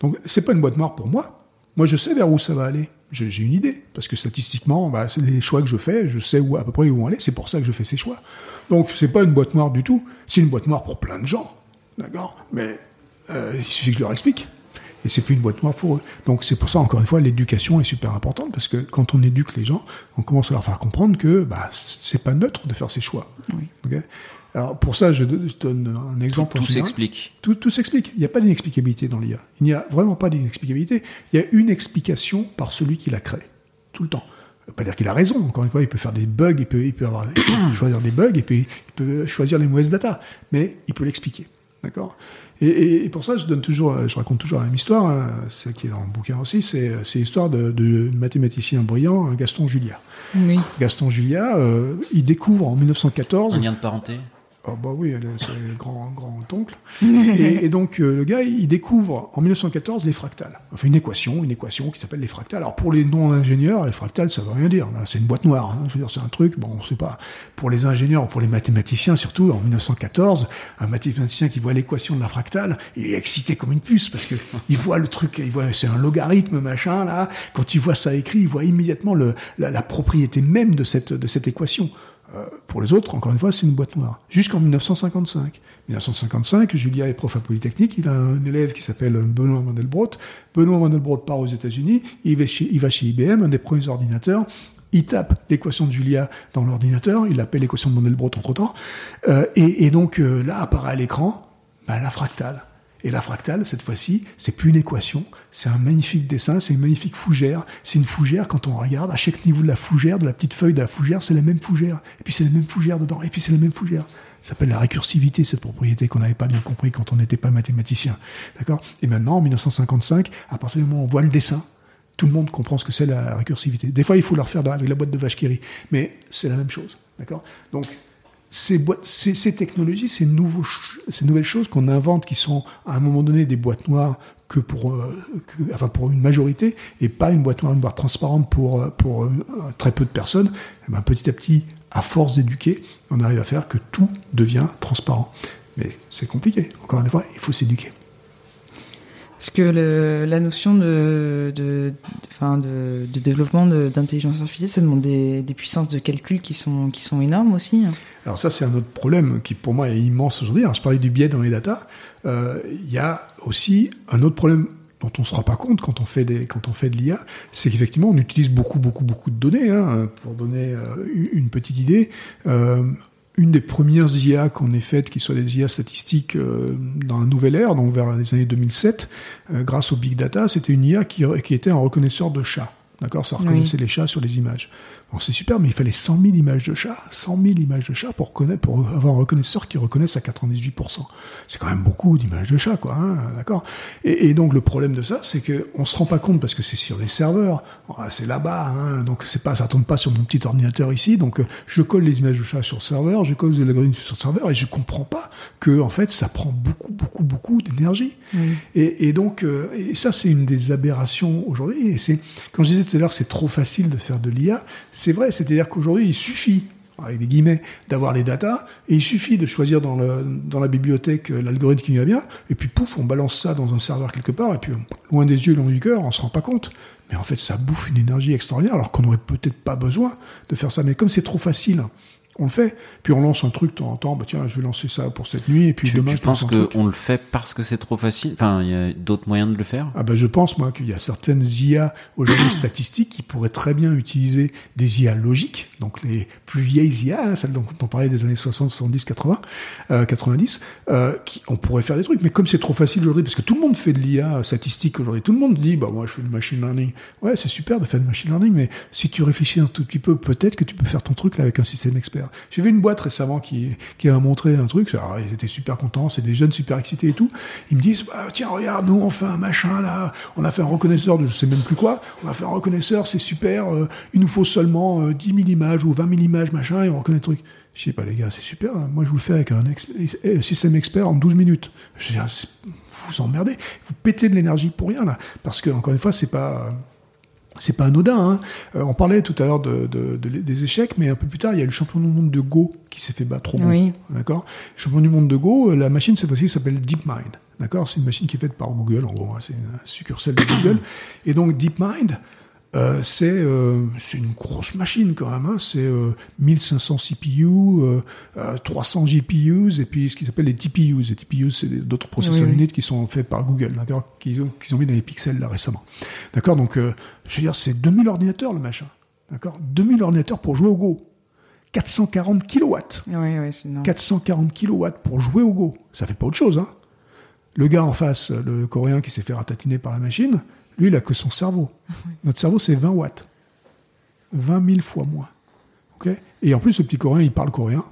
Donc, c'est pas une boîte noire pour moi. Moi, je sais vers où ça va aller. J'ai une idée. Parce que statistiquement, bah, les choix que je fais, je sais où, à peu près où aller. C'est pour ça que je fais ces choix. Donc, c'est pas une boîte noire du tout. C'est une boîte noire pour plein de gens. D'accord? Mais euh, il suffit que je leur explique. Et c'est plus une boîte noire pour eux. Donc, c'est pour ça, encore une fois, l'éducation est super importante. Parce que quand on éduque les gens, on commence à leur faire comprendre que bah, c'est pas neutre de faire ces choix. Oui. Alors pour ça, je, donne un exemple. Tout, s'explique. Tout, tout s'explique. Il n'y a pas d'inexplicabilité dans l'IA. Il n'y a vraiment pas d'inexplicabilité. Il y a une explication par celui qui la crée. Tout le temps. Ça veut pas dire qu'il a raison. Encore une fois, il peut faire des bugs, il peut, il peut, avoir, choisir des bugs, et puis il peut choisir les mauvaises data. Mais il peut l'expliquer. D'accord? Et, pour ça, je donne toujours, je raconte toujours la même histoire, hein, celle qui est dans le bouquin aussi, c'est, l'histoire de, de mathématicien brillant, Gaston Julia. Oui. Gaston Julia, euh, il découvre en 1914. Un lien de parenté? Ah bah oui, c'est grand grand oncle. et, et, donc euh, le gars, il découvre en 1914 les fractales. Enfin une équation, une équation qui s'appelle les fractales. Alors pour les non-ingénieurs, les fractales, ça veut rien dire. C'est une boîte noire. Hein. C'est un truc. Bon, c'est pas pour les ingénieurs, pour les mathématiciens surtout. En 1914, un mathématicien qui voit l'équation de la fractale, il est excité comme une puce parce que il voit le truc, il voit c'est un logarithme machin là. Quand il voit ça écrit, il voit immédiatement le, la, la propriété même de cette de cette équation. Euh, pour les autres, encore une fois, c'est une boîte noire. Jusqu'en 1955. 1955, Julia est prof à Polytechnique, il a un élève qui s'appelle Benoît Mandelbrot. Benoît Mandelbrot part aux États-Unis, il, va chez, IBM, un des premiers ordinateurs, il tape l'équation de Julia dans l'ordinateur, il appelle l'équation de Mandelbrot entre-temps, euh, et, et, donc euh, là apparaît à l'écran bah, la fractale. Et la fractale, cette fois-ci, c'est plus une équation, c'est un magnifique dessin, c'est une magnifique fougère. C'est une fougère, quand on regarde, à chaque niveau de la fougère, de la petite feuille de la fougère, c'est la même fougère. Et puis c'est la même fougère dedans, et puis c'est la même fougère. Ça s'appelle la récursivité, cette propriété qu'on n'avait pas bien compris quand on n'était pas mathématicien. D'accord? Et maintenant, en 1955, à partir du moment où on voit le dessin, tout le monde comprend ce que c'est la récursivité. Des fois, il faut le refaire avec la boîte de vache qui mais c'est la même chose. D'accord? Donc, ces, technologies, ces, nouvelles choses qu'on invente, qui sont à un moment donné des boîtes noires que pour, euh, enfin pour une majorité, et pas une boîte noire, transparente pour, euh, pour euh, très peu de personnes, et ben petit à petit, à force d'éduquer, on arrive à faire que tout devient transparent. Mais c'est compliqué. Encore une fois, il faut s'éduquer. Parce que la notion de, de, de, développement d'intelligence artificielle, ça demande des, puissances de calcul qui sont, énormes aussi. hein? Alors ça, c'est un autre problème qui pour moi est immense aujourd'hui. Je parlais du biais dans les datas. Euh, Il y a aussi un autre problème dont on ne se rend pas compte quand on fait, quand on fait de l'IA, c'est qu'effectivement, on utilise beaucoup, beaucoup, beaucoup de données. Hein, pour donner euh, une petite idée, euh, une des premières IA qu'on ait faites, qui soit des IA statistiques euh, dans la nouvelle ère, donc vers les années 2007, euh, grâce au big data, c'était une IA qui, qui était un reconnaisseur de chats. D'accord? Ça reconnaissait oui. les chats sur les images. Bon, c'est super, mais il fallait 100 000 images de chats, 100 000 images de chats pour, connaître, pour avoir un reconnaisseur qui reconnaisse à 98%. C'est quand même beaucoup d'images de chats, quoi. Hein, d'accord? Et, et, donc le problème de ça, c'est qu'on se rend pas compte parce que c'est sur des serveurs, c'est là-bas, hein, donc c'est pas, ça tombe pas sur mon petit ordinateur ici. Donc je colle les images de chats sur le serveur, je colle les algorithmes sur le serveur et je comprends pas que en fait ça prend beaucoup, beaucoup, beaucoup d'énergie. Oui. Et, et, donc euh, et ça c'est une des aberrations aujourd'hui. Et c'est quand je disais tout à l'heure c'est trop facile de faire de l'IA c'est vrai, c'est-à-dire qu'aujourd'hui, il suffit, avec des guillemets, d'avoir les datas, et il suffit de choisir dans, la bibliothèque l'algorithme qui va bien, et puis pouf, on balance ça dans un serveur quelque part, et puis loin des yeux, loin du cœur, on se rend pas compte. Mais en fait, ça bouffe une énergie extraordinaire, alors qu'on n'aurait peut-être pas besoin de faire ça. Mais comme c'est trop facile, on le fait. Puis on lance un truc de temps en temps, bah tiens, je vais lancer ça pour cette nuit, et puis tu, demain tu je penses qu'on le fait parce que c'est trop facile? Enfin, il y a d'autres moyens de le faire? Ah ben je pense, moi, qu'il y a certaines IA aujourd'hui statistiques qui pourraient très bien utiliser des IA logiques, donc les plus vieilles IA, hein, celles dont on parlait des années 60, 70, 80, euh, 90, euh, qui, on pourrait faire des trucs. Mais comme c'est trop facile aujourd'hui, parce que tout le monde fait de l'IA statistique aujourd'hui, tout le monde dit, bah moi je fais du machine learning. Ouais, c'est super de faire du machine learning, mais si tu réfléchis un tout petit peu, peut-être que tu peux faire ton truc là avec un système expert. J'ai vu une boîte récemment qui, qui a montré un truc, ils étaient super contents, c'est des jeunes super excités et tout. Ils me disent, bah, tiens, regarde, nous on fait un machin là, on a fait un reconnaisseur de je sais même plus quoi, on a fait un reconnaisseur, c'est super, euh, il nous faut seulement euh, 10 000 images ou 20 000 images, machin, et on reconnaît le truc. Je sais pas les gars, c'est super, hein. moi je vous le fais avec un ex système expert en 12 minutes. Je dis, vous vous emmerdez, vous pétez de l'énergie pour rien là, parce que encore une fois, c'est pas c'est pas anodin. Hein. Euh, on parlait tout à l'heure de, de, de, des échecs, mais un peu plus tard, il y a le champion du monde de Go qui s'est fait battre trop bon. Oui. D'accord? Champion du monde de Go, la machine cette fois-ci s'appelle DeepMind. D'accord? C'est une machine qui est faite par Google, en gros. Hein. C'est une succursale de Google. Et donc DeepMind, euh, c'est euh, une grosse machine quand même. Hein. C'est euh, 1500 CPU, 300 GPUs et puis ce qu'ils appellent les TPUs. Les TPUs, c'est d'autres processeurs oui, qui sont faits par Google, d'accord, qu'ils ont, qu ont mis dans les pixels là récemment. D'accord. Donc, euh, je veux dire, c'est 2000 ordinateurs le machin. D'accord. 2000 ordinateurs pour jouer au Go. 440 kilowatts. Oui, oui, 440 kilowatts pour jouer au Go. Ça fait pas autre chose, hein. Le gars en face, le coréen qui s'est fait ratatiner par la machine, lui, il a que son cerveau. Notre cerveau, c'est 20 watts. 20 000 fois moins. Okay et en plus, le petit coréen, il parle coréen.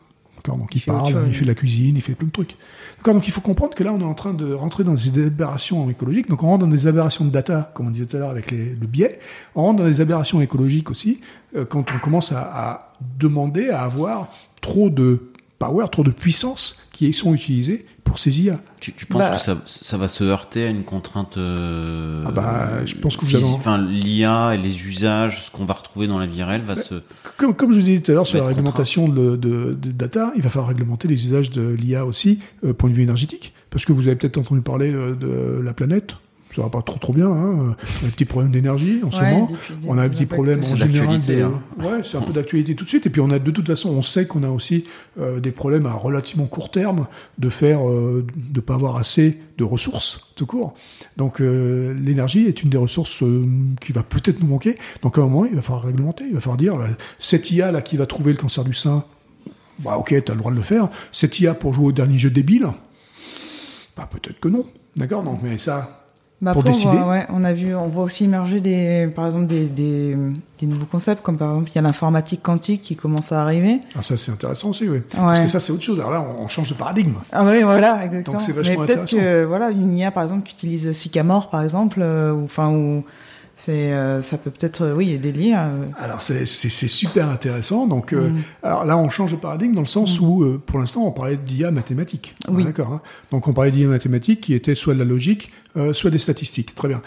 Donc il, il parle, il fait de la cuisine, il fait plein de trucs. Donc il faut comprendre que là, on est en train de rentrer dans des aberrations écologiques. Donc on rentre dans des aberrations de data, comme on disait tout à l'heure avec les, le biais. On rentre dans des aberrations écologiques aussi, euh, quand on commence à, à demander à avoir trop de power, trop de puissance qui sont utilisées pour ces IA. Tu, tu penses Bah- que ça, ça va se heurter à une contrainte euh, Ah bah, je pense que vous physique, avez- enfin l'IA et les usages, ce qu'on va retrouver dans la vie réelle va se Comme, comme je vous ai dit tout à l'heure sur la réglementation de, de, de data, il va falloir réglementer les usages de l'IA aussi, euh, point de vue énergétique. Parce que vous avez peut-être entendu parler euh, de la planète. Ça va pas trop trop bien. Hein. On a des petits problèmes d'énergie en ce Ouais, moment. des- des- On a un petit problème en général. de- hein. Ouais, c'est un peu d'actualité tout de suite. Et puis on a de toute façon, on sait qu'on a aussi euh, des problèmes à relativement court terme de faire, euh, de pas avoir assez de ressources tout court. Donc euh, l'énergie est une des ressources euh, qui va peut-être nous manquer. Donc à un moment, il va falloir réglementer. Il va falloir dire bah, cette IA là qui va trouver le cancer du sein, bah ok, t'as le droit de le faire. Cette IA pour jouer au dernier jeu débile, bah peut-être que non. D'accord, donc mais ça. Bah pour après, on décider. voit, ouais, on a vu, on voit aussi émerger des, par exemple, des, des, des nouveaux concepts, comme par exemple, il y a l'informatique quantique qui commence à arriver. Ah, ça c'est intéressant aussi, oui. Parce que ça c'est autre chose. Alors là, on, on change de paradigme. Ah oui, voilà, exactement. Donc c'est Mais vachement peut-être intéressant. que, voilà, une IA, par exemple, qui utilise Sycamore, par exemple, euh, ou, enfin, ou, c'est, euh, ça peut peut-être, euh, oui, aider l'IA. euh. Alors c'est super intéressant. Donc euh, Mm. alors là on change de paradigme dans le sens où euh, pour l'instant on parlait d'IA mathématique. Oui. Ah, D'accord. hein. Donc on parlait d'IA mathématique qui était soit de la logique, soit des statistiques. Très bien.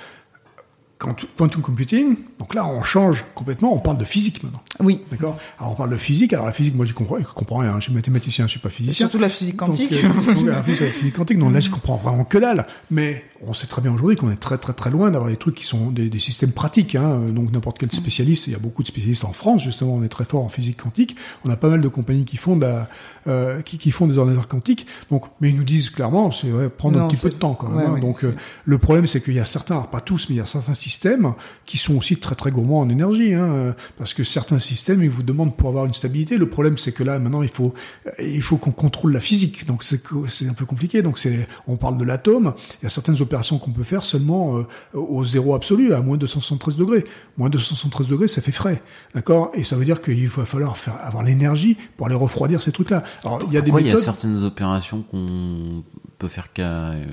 Quantum computing, donc là on change complètement. On parle de physique maintenant. Oui. D'accord? Alors on parle de physique. Alors la physique, moi je comprends, je comprends rien. Je suis mathématicien, je suis pas Et physicien. surtout la physique quantique. Donc, euh, donc, la physique, quantique, non, là, je comprends vraiment que dalle. Mais on sait très bien aujourd'hui qu'on est très, très, très loin d'avoir des trucs qui sont des, des systèmes pratiques. Hein. Donc, n'importe quel spécialiste, il y a beaucoup de spécialistes en France, justement, on est très fort en physique quantique. On a pas mal de compagnies qui font, de la, euh, qui, qui font des ordinateurs quantiques. Donc, mais ils nous disent clairement, c'est ouais, prendre un petit peu de temps quand même. ouais, hein. donc, euh, le problème, c'est qu'il y a certains, alors pas tous, mais il y a certains systèmes qui sont aussi très, très gourmands en énergie. Hein. Parce que certains systèmes, ils vous demandent pour avoir une stabilité. Le problème, c'est que là, maintenant, il faut, il faut qu'on contrôle la physique. Donc, c'est un peu compliqué. Donc, c'est, on parle de l'atome. Il y a certaines opérations qu'on peut faire seulement euh, au zéro absolu, à moins 273 degrés. Moins 273 degrés, ça fait frais. D'accord? Et ça veut dire qu'il va falloir faire, avoir l'énergie pour aller refroidir ces trucs-là. Alors, il y a des Pourquoi il y a méthodes. certaines opérations qu'on peut faire qu'à euh,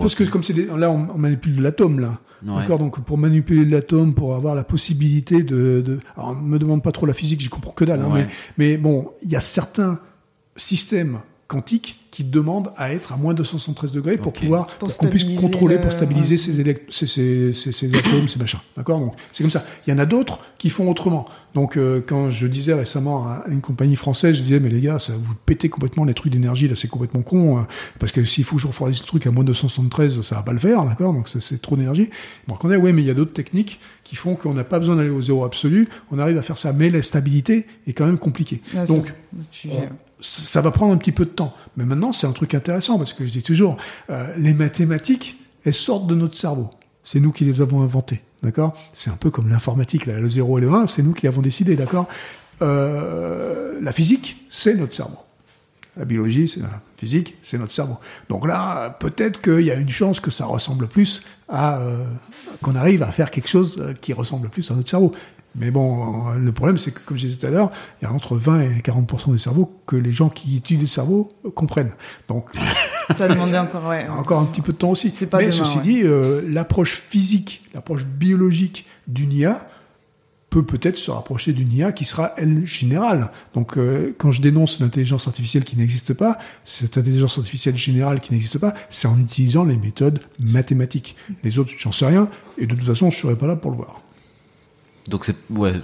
Parce que comme c'est là, on, on manipule de l'atome là. Ouais. D'accord, donc pour manipuler l'atome, pour avoir la possibilité de, de... Alors, me demande pas trop la physique, j'y comprends que dalle. hein, Ouais. mais, mais bon, il y a certains systèmes quantiques qui demandent à être à moins 273 degrés pour pouvoir, Pour qu'on puisse contrôler, le- pour stabiliser ouais. ces, élect- ces, ces, ces, ces atomes, ces machins. D'accord, donc c'est comme ça. Il y en a d'autres qui font autrement. Donc euh, quand je disais récemment à une compagnie française, je disais mais les gars, ça vous pétez complètement les trucs d'énergie là, c'est complètement con. hein, parce que s'il faut que je refroidisse le truc à moins 273, ça va pas le faire, d'accord? Donc c'est- trop d'énergie. Bon, on dit ouais, mais il y a d'autres techniques qui font qu'on n'a pas besoin d'aller au zéro absolu. On arrive à faire ça, mais la stabilité est quand même compliquée. Là, Donc on- ça va prendre un petit peu de temps. Mais maintenant, c'est un truc intéressant parce que je dis toujours, euh, les mathématiques, elles sortent de notre cerveau. C'est nous qui les avons inventées, d'accord? C'est un peu comme l'informatique, le 0 et le 1, c'est nous qui l'avons décidé, d'accord? Euh, La physique, c'est notre cerveau. La biologie, c'est la physique, c'est notre cerveau. Donc là, peut-être qu'il y a une chance que ça ressemble plus à euh, qu'on arrive à faire quelque chose qui ressemble plus à notre cerveau. Mais bon, le problème, c'est que, comme je disais tout à l'heure, il y a entre 20 et 40 du cerveau que les gens qui étudient le cerveau comprennent. Donc, Ça demandait encore, ouais. encore un petit peu de temps aussi. Pas Mais demain, ceci ouais. dit, euh, l'approche physique, l'approche biologique d'une IA peut peut-être se rapprocher d'une IA qui sera, elle, générale. Donc, euh, quand je dénonce l'intelligence artificielle qui n'existe pas, cette intelligence artificielle générale qui n'existe pas, c'est en utilisant les méthodes mathématiques. Les autres, j'en sais rien, et de toute façon, je serai pas là pour le voir. Donc c'est ouais,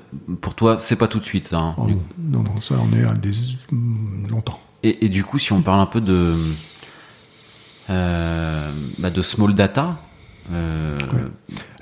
pour toi c'est pas tout de suite ça. hein, Oh, non, non, ça, on est à des mm, longtemps. Et, et du coup si on parle un peu de euh, bah, de small data, euh,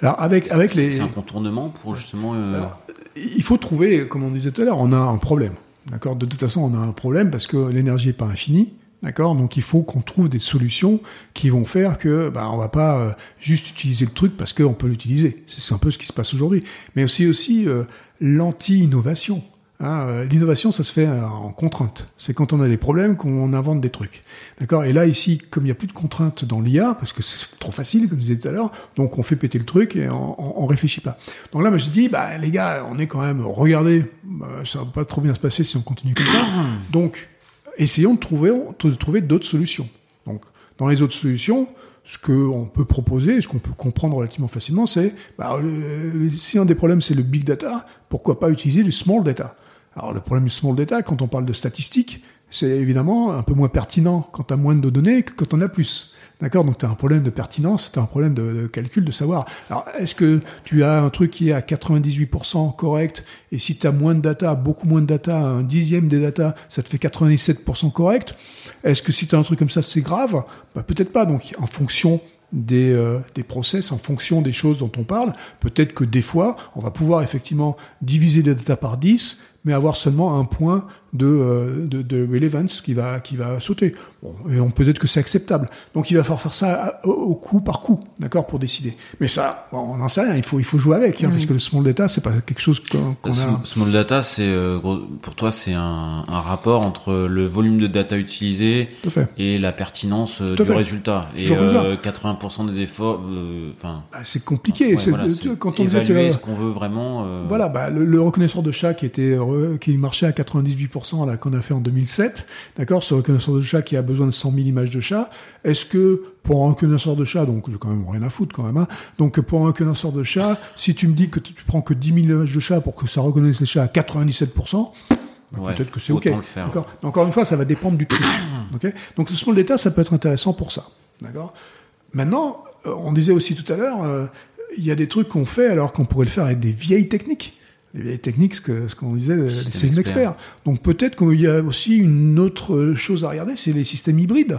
Alors, avec, avec les, c'est un contournement pour justement. euh, Alors, il faut trouver, comme on disait tout à l'heure, on a un problème. D'accord? De toute façon, on a un problème parce que l'énergie n'est pas infinie. D'accord? Donc il faut qu'on trouve des solutions qui vont faire que bah, on va pas euh, juste utiliser le truc parce qu'on peut l'utiliser. C'est un peu ce qui se passe aujourd'hui. Mais aussi aussi euh, l'anti-innovation. Hein, euh, L'innovation, ça se fait en contrainte. C'est quand on a des problèmes qu'on invente des trucs. D'accord? Et là, ici, comme il n'y a plus de contraintes dans l'IA, parce que c'est trop facile, comme je disais tout à l'heure, donc on fait péter le truc et on, on, on réfléchit pas. Donc là, moi, je dis, bah, les gars, on est quand même, regardez, bah, ça va pas trop bien se passer si on continue comme ça. Donc, essayons de trouver, d'autres solutions. Donc, dans les autres solutions, ce qu'on peut proposer, ce qu'on peut comprendre relativement facilement, c'est bah, le- si un des problèmes c'est le big data, pourquoi pas utiliser le small data? Alors le problème du small data, quand on parle de statistiques, c'est évidemment un peu moins pertinent quand tu as moins de données que quand on a plus. D'accord? Donc tu as un problème de pertinence, tu as un problème de, calcul, de savoir. Alors, est-ce que tu as un truc qui est à 98% correct, et si tu as moins de data, beaucoup moins de data, un dixième des data, ça te fait 97% correct? Est-ce que si tu as un truc comme ça, c'est grave? Bah, Peut-être pas. Donc, en fonction des, euh, des process, en fonction des choses dont on parle, peut-être que des fois, on va pouvoir effectivement diviser les data par 10, mais avoir seulement un point de, euh, de, de, relevance qui va, qui va sauter. Bon, et on peut-être que c'est acceptable. Donc il va falloir faire ça au, au coup par coup, d'accord, pour décider. Mais ça, bon, on n'en sait rien. Il faut, il faut jouer avec, hein, parce que le small data, c'est pas quelque chose qu'on Sm- a. Small data, c'est euh, pour toi, c'est un, un rapport entre le volume de data utilisé et la pertinence euh, Tout du fait. résultat. Et euh, 80% des efforts, euh, enfin, Bah, c'est compliqué. ouais, c'est- voilà, quand on disait ce qu'on veut vraiment. euh, Voilà, bah, le, le reconnaisseur de chat qui était qui marchait à 98% là qu'on a fait en 2007, d'accord, ce reconnaisseur de chat qui a besoin de 100 000 images de chat. Est-ce que pour un reconnaisseur de chat, donc j'ai quand même rien à foutre quand même, hein, donc pour un reconnaisseur de chat, si tu me dis que tu prends que 10 000 images de chat pour que ça reconnaisse les chats à 97%, bah, Ouais, peut-être que c'est ok. le. D'accord. Encore une fois, ça va dépendre du truc. ok Donc le small data, ça peut être intéressant pour ça. D'accord. Maintenant, euh, on disait aussi tout à l'heure, euh, il y a des trucs qu'on fait alors qu'on pourrait le faire avec des vieilles techniques. Les vieilles techniques, ce que- ce qu'on disait, les Système systèmes experts. Donc peut-être qu'il y a aussi une autre chose à regarder, c'est les systèmes hybrides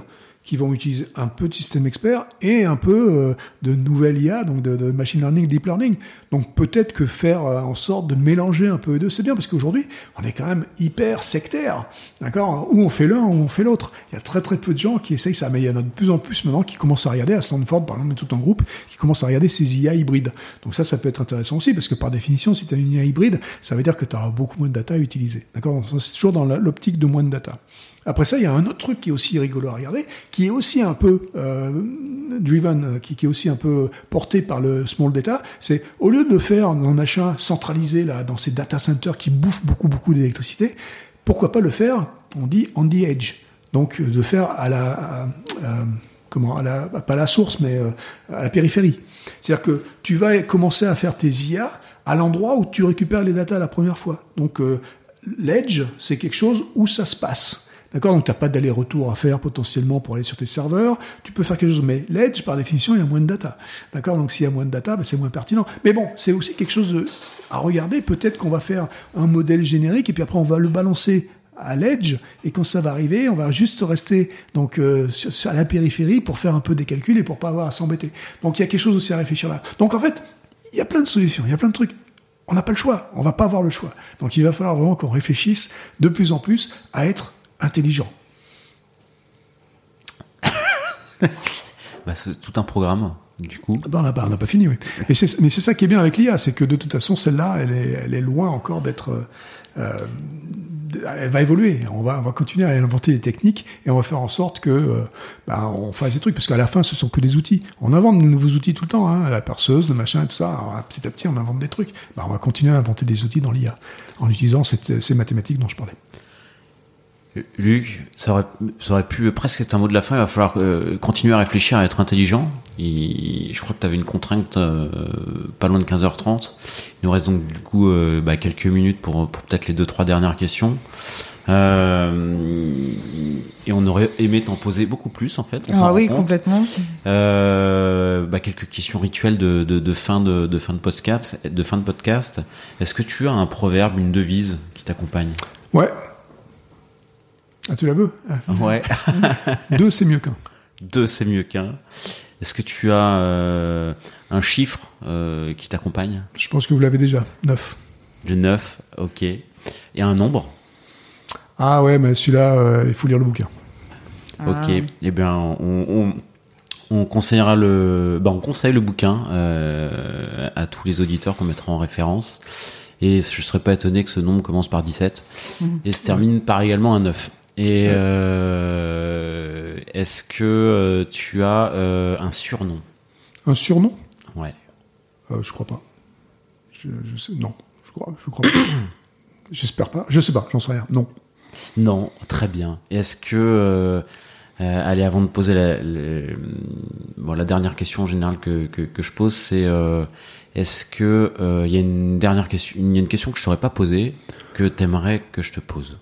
qui vont utiliser un peu de système expert et un peu euh, de nouvelle IA, donc de, machine learning, deep learning. Donc peut-être que faire euh, en sorte de mélanger un peu les deux, c'est bien parce qu'aujourd'hui, on est quand même hyper sectaire, d'accord? Ou on fait l'un ou on fait l'autre. Il y a très très peu de gens qui essayent ça, mais il y en a de plus en plus maintenant qui commencent à regarder à Stanford, par exemple, tout en groupe, qui commencent à regarder ces IA hybrides. Donc ça, ça peut être intéressant aussi parce que par définition, si tu as une IA hybride, ça veut dire que tu auras beaucoup moins de data à utiliser, d'accord? C'est toujours dans l'optique de moins de data. Après ça, il y a un autre truc qui est aussi rigolo à regarder, qui est aussi un peu euh, driven, euh, qui, est aussi un peu porté par le small data. C'est au lieu de faire un achat centralisé là dans ces data centers qui bouffent beaucoup beaucoup d'électricité, pourquoi pas le faire On dit on the edge. Donc euh, de faire à la comment à la pas à la source mais à la périphérie. C'est-à-dire que tu vas commencer à faire tes IA à l'endroit où tu récupères les data la première fois. Donc euh, l'edge, c'est quelque chose où ça se passe. D'accord Donc, tu n'as pas d'aller-retour à faire potentiellement pour aller sur tes serveurs. Tu peux faire quelque chose, mais l'Edge, par définition, il y a moins de data. D'accord Donc, s'il y a moins de data, ben, c'est moins pertinent. Mais bon, c'est aussi quelque chose à regarder. Peut-être qu'on va faire un modèle générique et puis après, on va le balancer à l'edge et quand ça va arriver, on va juste rester donc euh, à la périphérie pour faire un peu des calculs et pour pas avoir à s'embêter. Donc il y a quelque chose aussi à réfléchir là. Donc en fait, il y a plein de solutions, il y a plein de trucs. On n'a pas le choix, on va pas avoir le choix. Donc il va falloir vraiment qu'on réfléchisse de plus en plus à être intelligent. Bah, c'est tout un programme, du coup. Ben, on n'a pas, fini, oui. Mais c'est, ça qui est bien avec l'IA, c'est que de toute façon, celle-là, elle est, elle est loin encore d'être. euh, euh, elle va évoluer. On va, on va continuer à inventer des techniques et on va faire en sorte que euh, ben, on fasse des trucs parce qu'à la fin, ce sont que des outils. On invente de nouveaux outils tout le temps, hein, la perceuse, le machin, et tout ça. Alors, petit à petit, on invente des trucs. Ben, on va continuer à inventer des outils dans l'IA en utilisant cette- ces mathématiques dont je parlais. Luc, ça aurait, ça aurait pu presque être un mot de la fin. Il va falloir euh, continuer à réfléchir à être intelligent. Et je crois que tu avais une contrainte euh, pas loin de 15h30. Il nous reste donc du coup euh, bah, quelques minutes pour, pour peut-être les deux trois dernières questions. Euh, et on aurait aimé t'en poser beaucoup plus en fait. on Ah oui, complètement. Euh, bah, quelques questions rituelles de, de, de fin de, de fin de podcast. De fin de podcast. Est-ce que tu as un proverbe, une devise qui t'accompagne? Ouais. Ah, tu la veux Ah, Ouais. Deux, c'est mieux qu'un. Deux, c'est mieux qu'un. Est-ce que tu as euh, un chiffre euh, qui t'accompagne? Je pense que vous l'avez déjà. Neuf. Le 9, ok. Et un nombre? Ah ouais, mais celui-là, euh, il faut lire le bouquin. Ah. Ok. Eh bien, on, on, on conseillera le, bah, on conseille le bouquin euh, à tous les auditeurs qu'on mettra en référence. Et je serais pas étonné que ce nombre commence par 17 Mhm. et se termine par également un 9. Et euh, est-ce que euh, tu as euh, un surnom? Un surnom? Ouais. Je crois pas. Je, je sais, non, je crois, je crois pas. J'espère pas. Je sais pas, j'en sais rien. Non. Non, très bien. Est-ce que, euh, allez, avant de poser la, bon, la dernière question en général que, que, que je pose, c'est euh, est-ce que euh, il y a une dernière question, il y a une question que je t'aurais pas posée que t'aimerais que je te pose?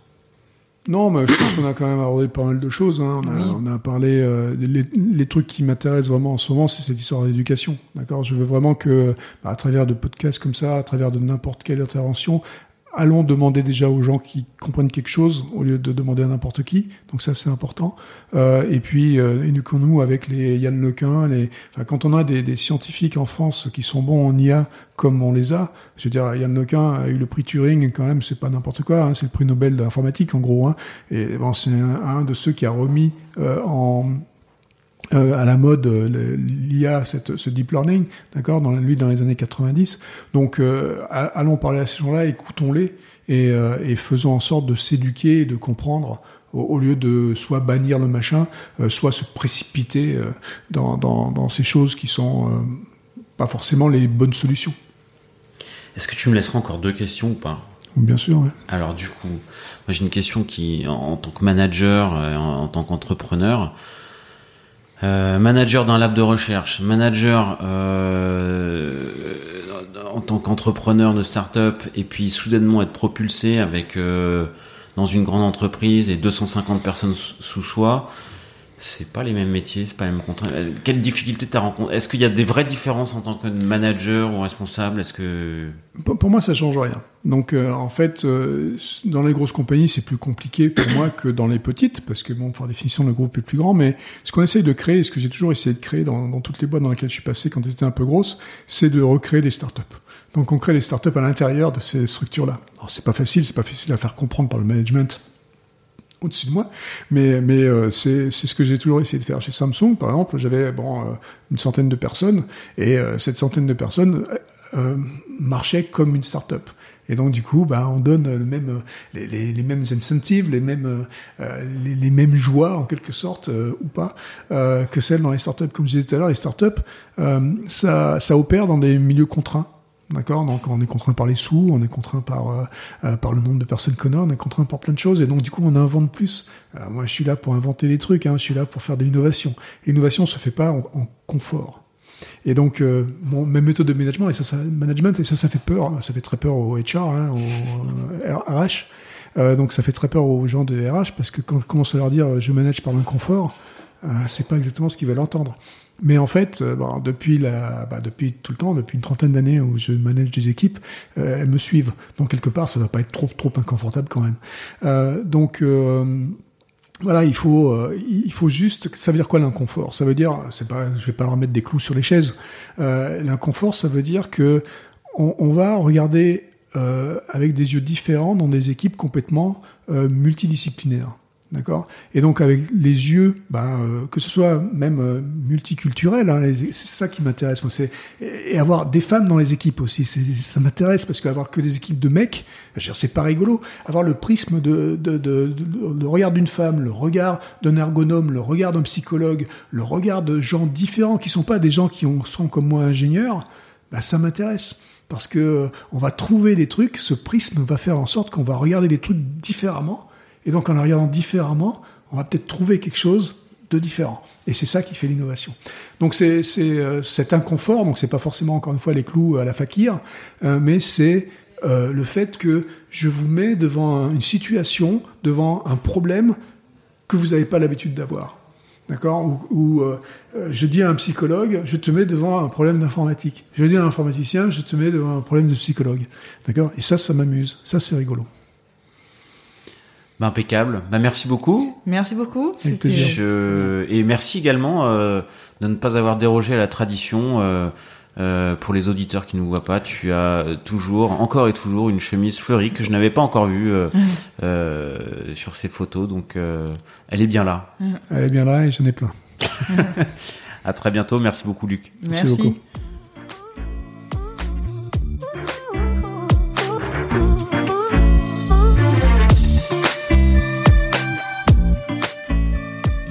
Non, mais je pense qu'on a quand même abordé pas mal de choses. Hein. On, a, Oui. on a parlé euh, les, les trucs qui m'intéressent vraiment en ce moment, c'est cette histoire d'éducation. D'accord, je veux vraiment que, bah, à travers de podcasts comme ça, à travers de n'importe quelle intervention, allons demander déjà aux gens qui comprennent quelque chose au lieu de demander à n'importe qui. Donc ça, c'est important. Euh, et puis, euh, éduquons-nous avec les Yann Lequin. Les... Quand on a des, scientifiques en France qui sont bons en IA comme on les a, je veux dire, Yann Lequin a eu le prix Turing, quand même, c'est pas n'importe quoi. Hein, c'est le prix Nobel d'informatique, en gros. Hein. Et bon, c'est un, un de ceux qui a remis euh, en euh, à la mode euh, l'IA, ce deep learning, d'accord, dans lui dans les années 90. Donc, euh, allons parler à ces gens-là, écoutons-les et, euh, et faisons en sorte de s'éduquer et de comprendre au, au lieu de soit bannir le machin, soit se précipiter dans, dans, dans ces choses qui sont pas forcément les bonnes solutions. Est-ce que tu me laisseras encore deux questions ou pas? Bien sûr. ouais. Alors du coup, moi j'ai une question qui, en, en tant que manager, en, en tant qu'entrepreneur, euh, manager d'un lab de recherche, manager euh, en tant qu'entrepreneur de start-up, et puis soudainement être propulsé avec euh, dans une grande entreprise et 250 personnes sous sous soi, c'est pas les mêmes métiers, c'est pas les mêmes contraintes. Euh, Quelles difficultés t'as rencontrées Est-ce qu'il y a des vraies différences en tant que manager ou responsable? Est-ce que Pour moi, ça change rien. Donc, euh, en fait, euh, dans les grosses compagnies, c'est plus compliqué pour moi que dans les petites, parce que, bon, par définition, le groupe est plus grand. Mais ce qu'on essaye de créer, ce que j'ai toujours essayé de créer dans, dans toutes les boîtes dans lesquelles je suis passé quand elles étaient un peu grosses, c'est de recréer des startups. Donc, on crée des startups à l'intérieur de ces structures-là. Alors, c'est pas facile, c'est pas facile à faire comprendre par le management au-dessus de moi, mais mais euh, c'est ce que j'ai toujours essayé de faire chez Samsung par exemple. J'avais bon euh, une centaine de personnes et euh, cette centaine de personnes euh, marchait comme une start-up. Et donc du coup, bah, on donne le même, euh, les, les, les mêmes incentives, les mêmes, euh, les, mêmes joies en quelque sorte euh, ou pas euh, que celles dans les startups. Comme je disais tout à l'heure, les startups, euh, ça, ça opère dans des milieux contraints. D'accord Donc on est contraint par les sous, on est contraint par euh, euh, par le nombre de personnes qu'on a, on est contraint par plein de choses et donc du coup on invente plus. Euh, moi je suis là pour inventer des trucs, hein, je suis là pour faire de l'innovation. L'innovation se fait pas en, confort. Et donc mon, ma méthode de management et ça, ça management et ça ça fait peur, ça fait très peur aux HR, hein, aux RH. Donc ça fait très peur aux gens de RH parce que quand je commence à leur dire je manage par l'inconfort, c'est pas exactement ce qu'ils veulent entendre. Mais en fait, euh, bah, depuis tout le temps, depuis une trentaine d'années où je manage des équipes, euh, elles me suivent. Donc quelque part, ça ne va pas être trop inconfortable quand même. Euh, donc euh, voilà, il faut euh, juste. Ça veut dire quoi l'inconfort? Ça veut dire, c'est pas, je vais pas leur mettre des clous sur les chaises. Euh, l'inconfort, ça veut dire que on, on va regarder euh, avec des yeux différents dans des équipes complètement euh, multidisciplinaires. D'accord? Et donc avec les yeux, bah, euh, que ce soit même euh, multiculturel, hein, c'est ça qui m'intéresse. Moi, et avoir des femmes dans les équipes aussi, ça m'intéresse parce qu'avoir que des équipes de mecs, c'est pas rigolo. Avoir le prisme de, regard d'une femme, le regard d'un ergonome, le regard d'un psychologue, le regard de gens différents qui sont pas des gens qui ont, sont comme moi ingénieurs, bah, ça m'intéresse parce que euh, on va trouver des trucs. Ce prisme va faire en sorte qu'on va regarder les trucs différemment. Et donc, en les regardant différemment, on va peut-être trouver quelque chose de différent. Et c'est ça qui fait l'innovation. Donc, c'est euh, cet inconfort. Donc, c'est pas forcément encore une fois les clous à la fakir, euh, mais c'est euh, le fait que je vous mets devant un- une situation, devant un problème que vous n'avez pas l'habitude d'avoir. D'accord? Ou, ou, euh, euh, je dis à un psychologue, je te mets devant un problème d'informatique. Je dis à un informaticien, je te mets devant un problème de psychologue. D'accord? Et ça, ça m'amuse. Ça, c'est rigolo. Bah, impeccable. Bah merci beaucoup. Merci beaucoup. Je... Et merci également euh, de ne pas avoir dérogé à la tradition. euh, euh, pour les auditeurs qui ne nous voient pas, tu as toujours, encore et toujours, une chemise fleurie que je n'avais pas encore vue euh, euh, sur ces photos. Donc, euh, elle est bien là. Elle est bien là et j'en ai plein. À très bientôt. Merci beaucoup, Luc. Merci Merci. beaucoup.